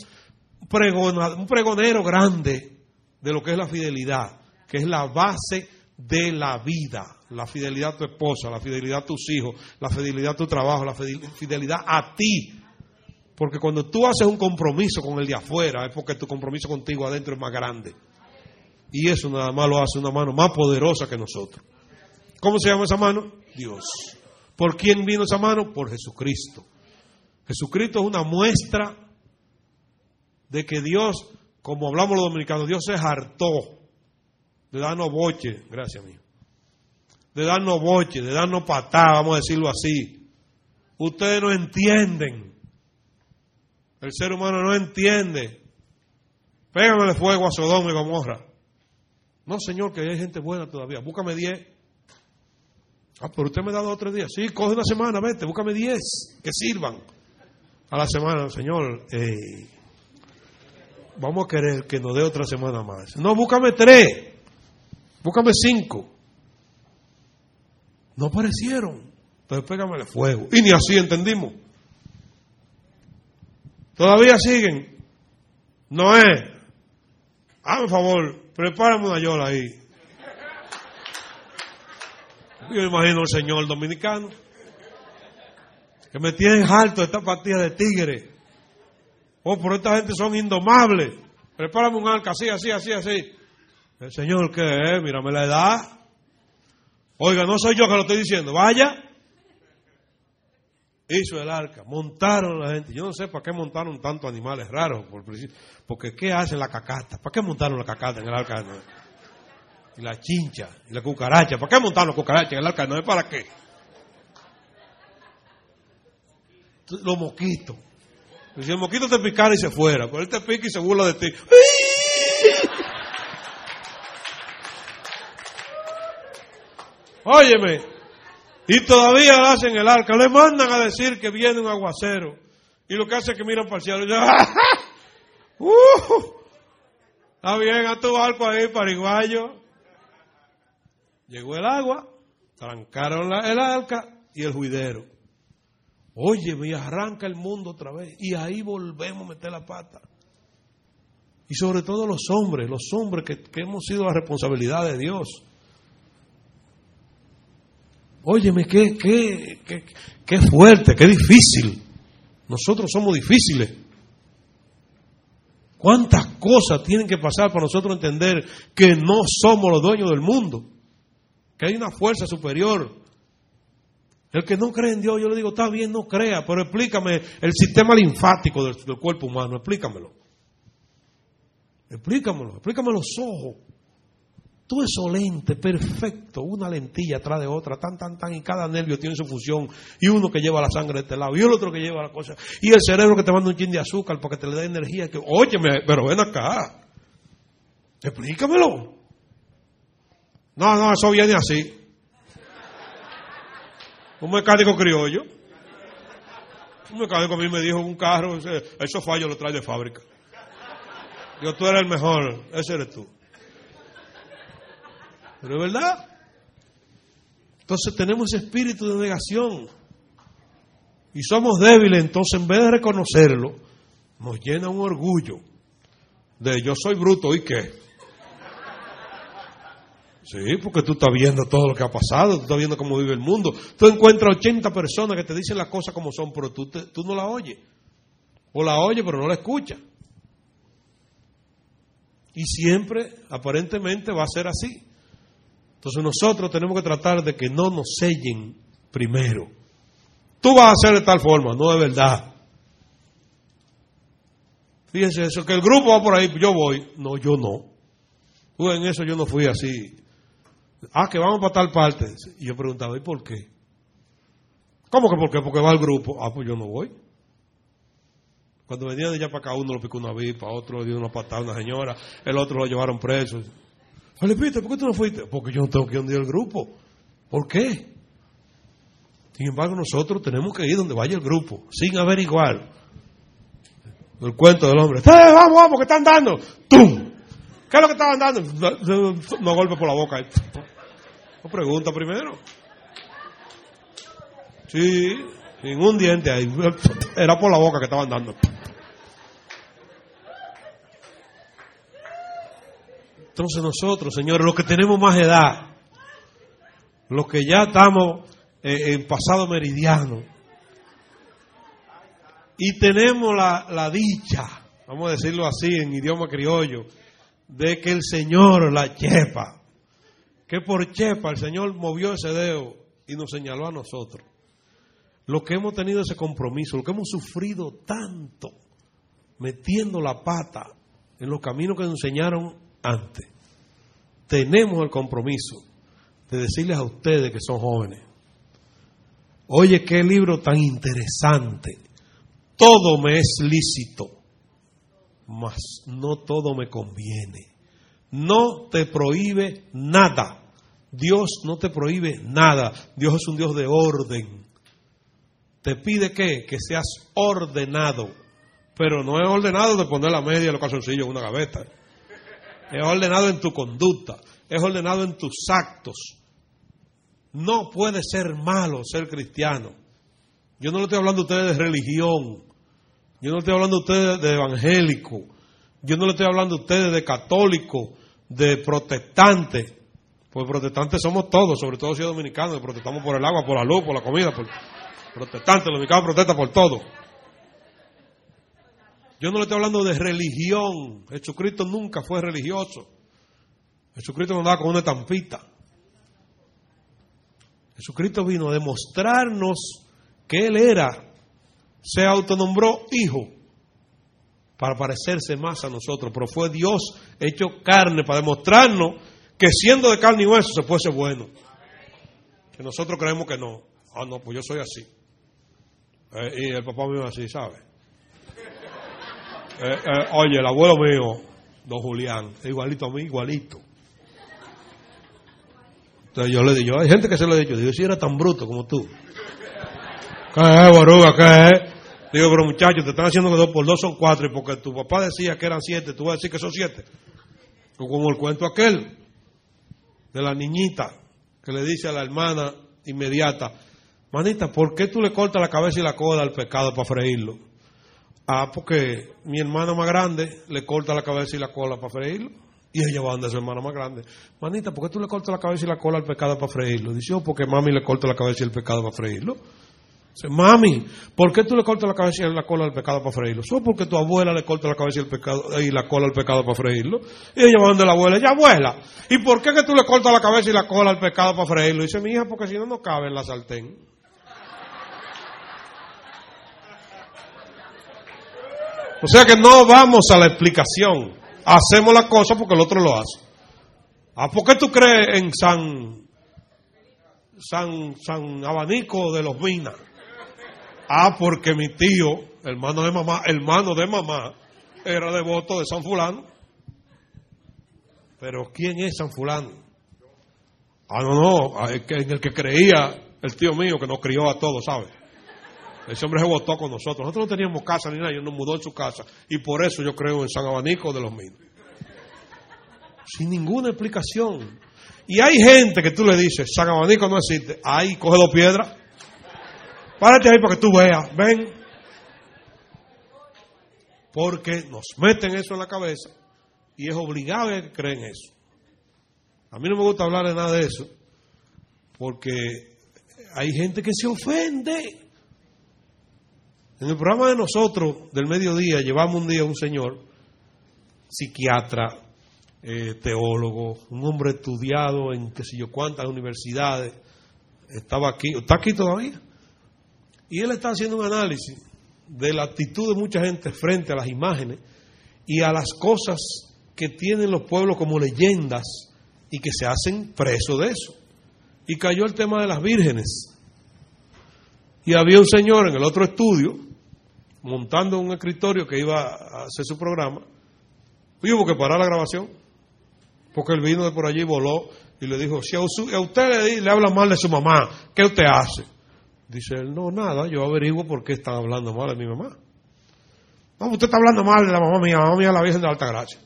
un pregonero grande de lo que es la fidelidad, que es la base de la vida. La fidelidad a tu esposa, la fidelidad a tus hijos, la fidelidad a tu trabajo, la fidelidad a ti. Porque cuando tú haces un compromiso con el de afuera, es porque tu compromiso contigo adentro es más grande. Y eso nada más lo hace una mano más poderosa que nosotros. ¿Cómo se llama esa mano? Dios. ¿Por quién vino esa mano? Por Jesucristo. Jesucristo es una muestra de que Dios, como hablamos los dominicanos, Dios se hartó de darnos boche, gracias mío, de darnos boche, de darnos patá, vamos a decirlo así. Ustedes no entienden. El ser humano no entiende. Pégamele fuego a Sodoma y Gomorra. No, Señor, que hay gente buena todavía. Búscame diez. Ah, pero usted me ha dado otro día. Sí, coge una semana, vete, búscame diez que sirvan a la semana. Señor, vamos a querer que nos dé otra semana más. No, búscame tres. Búscame cinco. No aparecieron. Entonces pégamele fuego. Y ni así entendimos. Todavía siguen. Noé, hazme favor, prepárame una yola ahí. Yo imagino al señor dominicano que me tienen alto esta partida de tigre. Oh, pero esta gente son indomables. Prepárame un arca así, así, así, así. El señor, ¿qué es? Mírame la edad. Oiga, no soy yo que lo estoy diciendo. Vaya. Hizo el arca. Montaron la gente. Yo no sé para qué montaron tantos animales raros. Porque ¿qué hace la cacata? ¿Para qué montaron la cacata en el arca? Y la chincha. La cucaracha. ¿Para qué montaron la cucaracha en el arca? No es para qué. Los mosquitos. Si el mosquito te picara y se fuera, pero él te pica y se burla de ti. Óyeme, y todavía hacen el arca, le mandan a decir que viene un aguacero. Y lo que hace es que miran para el cielo y dicen, uh, está bien, a tu barco ahí, pariguayo. Llegó el agua, trancaron el arca y el juidero. Oye, me arranca el mundo otra vez. Y ahí volvemos a meter la pata. Y sobre todo los hombres, los hombres que, que hemos sido la responsabilidad de Dios. Óyeme, qué, qué, qué, qué fuerte, qué difícil. Nosotros somos difíciles. ¿Cuántas cosas tienen que pasar para nosotros entender que no somos los dueños del mundo? Que hay una fuerza superior. El que no cree en Dios, yo le digo, está bien, no crea, pero explícame el sistema linfático del, cuerpo humano, explícamelo. Explícamelo, explícame los ojos. Todo eso lente, perfecto, una lentilla atrás de otra, tan, tan, tan, y cada nervio tiene su función, y uno que lleva la sangre de este lado, y el otro que lleva la cosa, y el cerebro que te manda un chin de azúcar para que te le dé energía, que, óyeme, pero ven acá, explícamelo. No, no, eso viene así. Un mecánico criollo. Un mecánico a mí me dijo un carro, eso fallo lo trae de fábrica. Yo, tú eres el mejor, ese eres tú. Pero es verdad. Entonces tenemos ese espíritu de negación. Y somos débiles, entonces en vez de reconocerlo, nos llena un orgullo de yo soy bruto y qué. Sí, porque tú estás viendo todo lo que ha pasado, tú estás viendo cómo vive el mundo. Tú encuentras 80 personas que te dicen las cosas como son, pero tú, te, tú no la oyes. O la oyes, pero no la escuchas. Y siempre, aparentemente, va a ser así. Entonces nosotros tenemos que tratar de que no nos sellen primero. Tú vas a hacer de tal forma, no es verdad. Fíjense eso, que el grupo va por ahí, yo voy. No, yo no. Pues en eso yo no fui así. Ah, que vamos para tal parte. Y yo preguntaba, ¿y por qué? ¿Cómo que por qué? Porque va el grupo. Ah, pues yo no voy. Cuando venía de allá para acá, uno lo picó una vipa, otro le dio una patada a una señora, el otro lo llevaron preso. Felipito, ¿por qué tú no fuiste? Porque yo no tengo que ir donde el grupo. ¿Por qué? Sin embargo, nosotros tenemos que ir donde vaya el grupo, sin averiguar. El cuento del hombre. ¡Eh, vamos, vamos, que están dando! ¡Tum! ¿Qué es lo que estaban dando? No golpe por la boca. No pregunta primero. Sí, ningún diente ahí. Era por la boca que estaban dando. Entonces nosotros, señores, los que tenemos más edad, los que ya estamos en pasado meridiano, y tenemos la, la dicha, vamos a decirlo así en idioma criollo, de que el Señor la chepa, que por chepa el Señor movió ese dedo y nos señaló a nosotros. Los que hemos tenido ese compromiso, los que hemos sufrido tanto, metiendo la pata en los caminos que nos enseñaron antes, tenemos el compromiso de decirles a ustedes que son jóvenes, oye, qué libro tan interesante, todo me es lícito, mas no todo me conviene. No te prohíbe nada. Dios no te prohíbe nada. Dios es un Dios de orden. Te pide que, que seas ordenado. Pero no es ordenado de poner la media los calzoncillos en una gaveta. Es ordenado en tu conducta. Es ordenado en tus actos. No puede ser malo ser cristiano. Yo no le estoy hablando a ustedes de religión. Yo no estoy hablando a ustedes de evangélico. Yo no le estoy hablando a ustedes de católico, de protestante. Pues protestantes somos todos, sobre todo si dominicanos. Protestamos por el agua, por la luz, por la comida. Por... Protestantes, los dominicanos protestan por todo. Yo no le estoy hablando de religión. Jesucristo nunca fue religioso. Jesucristo no andaba con una estampita. Jesucristo vino a demostrarnos que Él era, se autonombró hijo para parecerse más a nosotros, pero fue Dios hecho carne para demostrarnos que siendo de carne y hueso se puede ser bueno. Que nosotros creemos que no. Ah, no, pues yo soy así. Eh, y el papá mío así, ¿sabe? Eh, eh, oye, el abuelo mío, don Julián, es igualito a mí, igualito. Entonces yo le digo, hay gente que se lo ha dicho, digo, si era tan bruto como tú. ¿Qué es, Boruga? ¿Qué es? Digo, pero muchachos, te están haciendo que dos por dos son cuatro y porque tu papá decía que eran siete, tú vas a decir que son siete. O como el cuento aquel de la niñita que le dice a la hermana inmediata, manita, ¿por qué tú le cortas la cabeza y la cola al pecado para freírlo? Ah, porque mi hermana más grande le corta la cabeza y la cola para freírlo. Y ella va a su hermana más grande. Manita, ¿por qué tú le cortas la cabeza y la cola al pecado para freírlo? Dice, oh, porque mami le corta la cabeza y el pecado para freírlo. Dice, mami, ¿por qué tú le cortas la cabeza y la cola al pecado para freírlo? Solo porque tu abuela le corta la cabeza y, el pecado, y la cola al pecado para freírlo. Y ella va donde la abuela, ya abuela, ¿y por qué que tú le cortas la cabeza y la cola al pecado para freírlo? Dice, mi hija, porque si no, no cabe en la sartén. O sea que no vamos a la explicación. Hacemos la cosa porque el otro lo hace. ¿Ah, ¿Por qué tú crees en San, San, San Abanico de los Minas? Ah, porque mi tío, hermano de mamá, hermano de mamá, era devoto de San Fulano. Pero ¿quién es San Fulano? Ah, no, no, en el que creía el tío mío que nos crió a todos, ¿sabes? Ese hombre se votó con nosotros. Nosotros no teníamos casa ni nada, él nos mudó en su casa. Y por eso yo creo en San Abanico de los Minos. Sin ninguna explicación. Y hay gente que tú le dices, San Abanico no existe. Ahí, coge dos piedras. Párate ahí para que tú veas. Ven. Porque nos meten eso en la cabeza y es obligado a que creen eso. A mí no me gusta hablar de nada de eso porque hay gente que se ofende. En el programa de nosotros del mediodía llevamos un día un señor, psiquiatra, eh, teólogo, un hombre estudiado en qué sé yo cuántas universidades, estaba aquí, está aquí todavía. Y él está haciendo un análisis de la actitud de mucha gente frente a las imágenes y a las cosas que tienen los pueblos como leyendas y que se hacen preso de eso. Y cayó el tema de las vírgenes. Y había un señor en el otro estudio, montando un escritorio que iba a hacer su programa, y hubo que parar la grabación, porque él vino de por allí, voló y le dijo, si a usted le, habla mal de su mamá, ¿qué usted hace? Dice él, no, nada, yo averiguo por qué están hablando mal de mi mamá. No, usted está hablando mal de la mamá mía, la mamá mía la Virgen de Alta Gracia.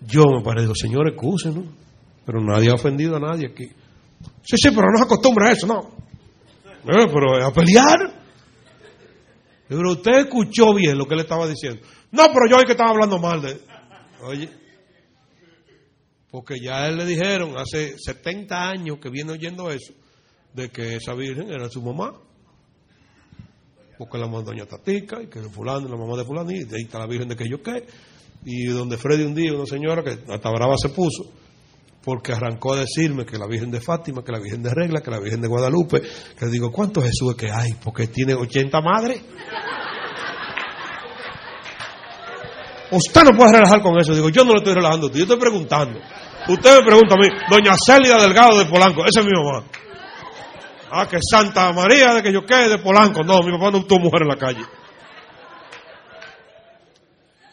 Yo me parezco, señor, ¿no? pero nadie ha ofendido a nadie aquí. Sí, sí, pero no se acostumbra a eso, no. Eh, pero a pelear. Pero usted escuchó bien lo que le estaba diciendo. No, pero yo es que estaba hablando mal de. Oye. Porque ya a él le dijeron hace 70 años que viene oyendo eso, de que esa virgen era su mamá. Porque la mamá doña Tatica, y que fulano, la mamá de fulano, y de ahí está la virgen de que yo qué. Y donde Freddy un día, una señora que hasta brava se puso, porque arrancó a decirme que la Virgen de Fátima, que la Virgen de Regla, que la Virgen de Guadalupe, que digo, ¿cuántos Jesús es que hay? Porque tiene 80 madres. Usted no puede relajar con eso. Digo, yo no le estoy relajando, yo estoy preguntando. Usted me pregunta a mí, doña Célida Delgado de Polanco, esa es mi mamá. Ah, que Santa María de que yo quede de Polanco. No, mi papá no tuvo mujer en la calle.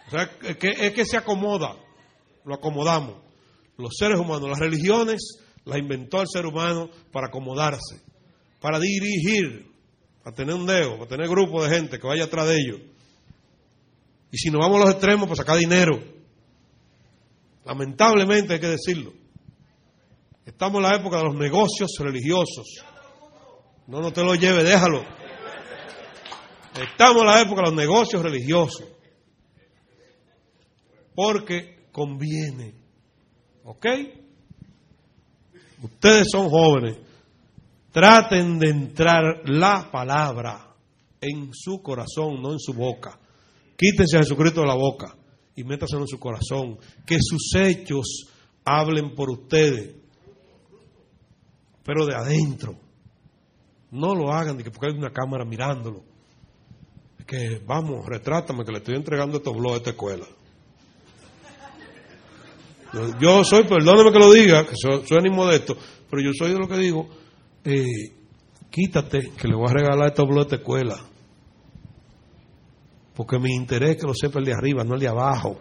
O sea, es que, es que se acomoda, lo acomodamos. Los seres humanos, las religiones las inventó el ser humano para acomodarse, para dirigir, para tener un dedo, para tener grupo de gente que vaya atrás de ellos. Y si nos vamos a los extremos, pues sacar dinero. Lamentablemente hay que decirlo. Estamos en la época de los negocios religiosos. No, no te lo lleve, déjalo. Estamos en la época de los negocios religiosos. Porque conviene. ¿Ok? Ustedes son jóvenes. Traten de entrar la palabra en su corazón, no en su boca. Quítense a Jesucristo de la boca y métaselo en su corazón. Que sus hechos hablen por ustedes. Pero de adentro. No lo hagan de que porque hay una cámara mirándolo. Que, vamos, retrátame que le estoy entregando estos blogs a esta escuela. Yo soy, perdóneme que lo diga, que soy, soy inmodesto, pero yo soy de lo que digo, eh, quítate que le voy a regalar estos blogs a esta escuela. Porque mi interés es que lo sepa el de arriba, no el de abajo.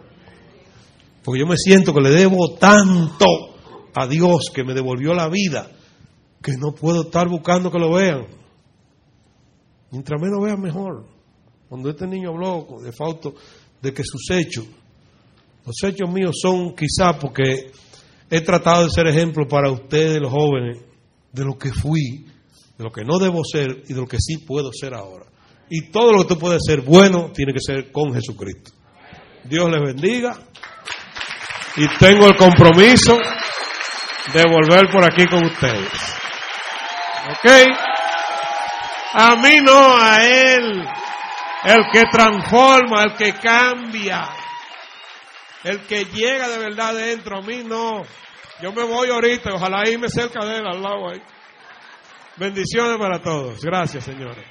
Porque yo me siento que le debo tanto a Dios que me devolvió la vida que no puedo estar buscando que lo vean. Mientras menos vean mejor. Cuando este niño habló de Fausto de que sus hechos los hechos míos son quizás porque he tratado de ser ejemplo para ustedes, los jóvenes, de lo que fui, de lo que no debo ser y de lo que sí puedo ser ahora. Y todo lo que tú puedes ser bueno tiene que ser con Jesucristo. Dios les bendiga. Y tengo el compromiso de volver por aquí con ustedes. ¿Ok? A mí no, a Él. El que transforma, el que cambia. El que llega de verdad dentro, a mí no. Yo me voy ahorita, ojalá irme cerca de él, al lado ahí. Bendiciones para todos. Gracias, señores.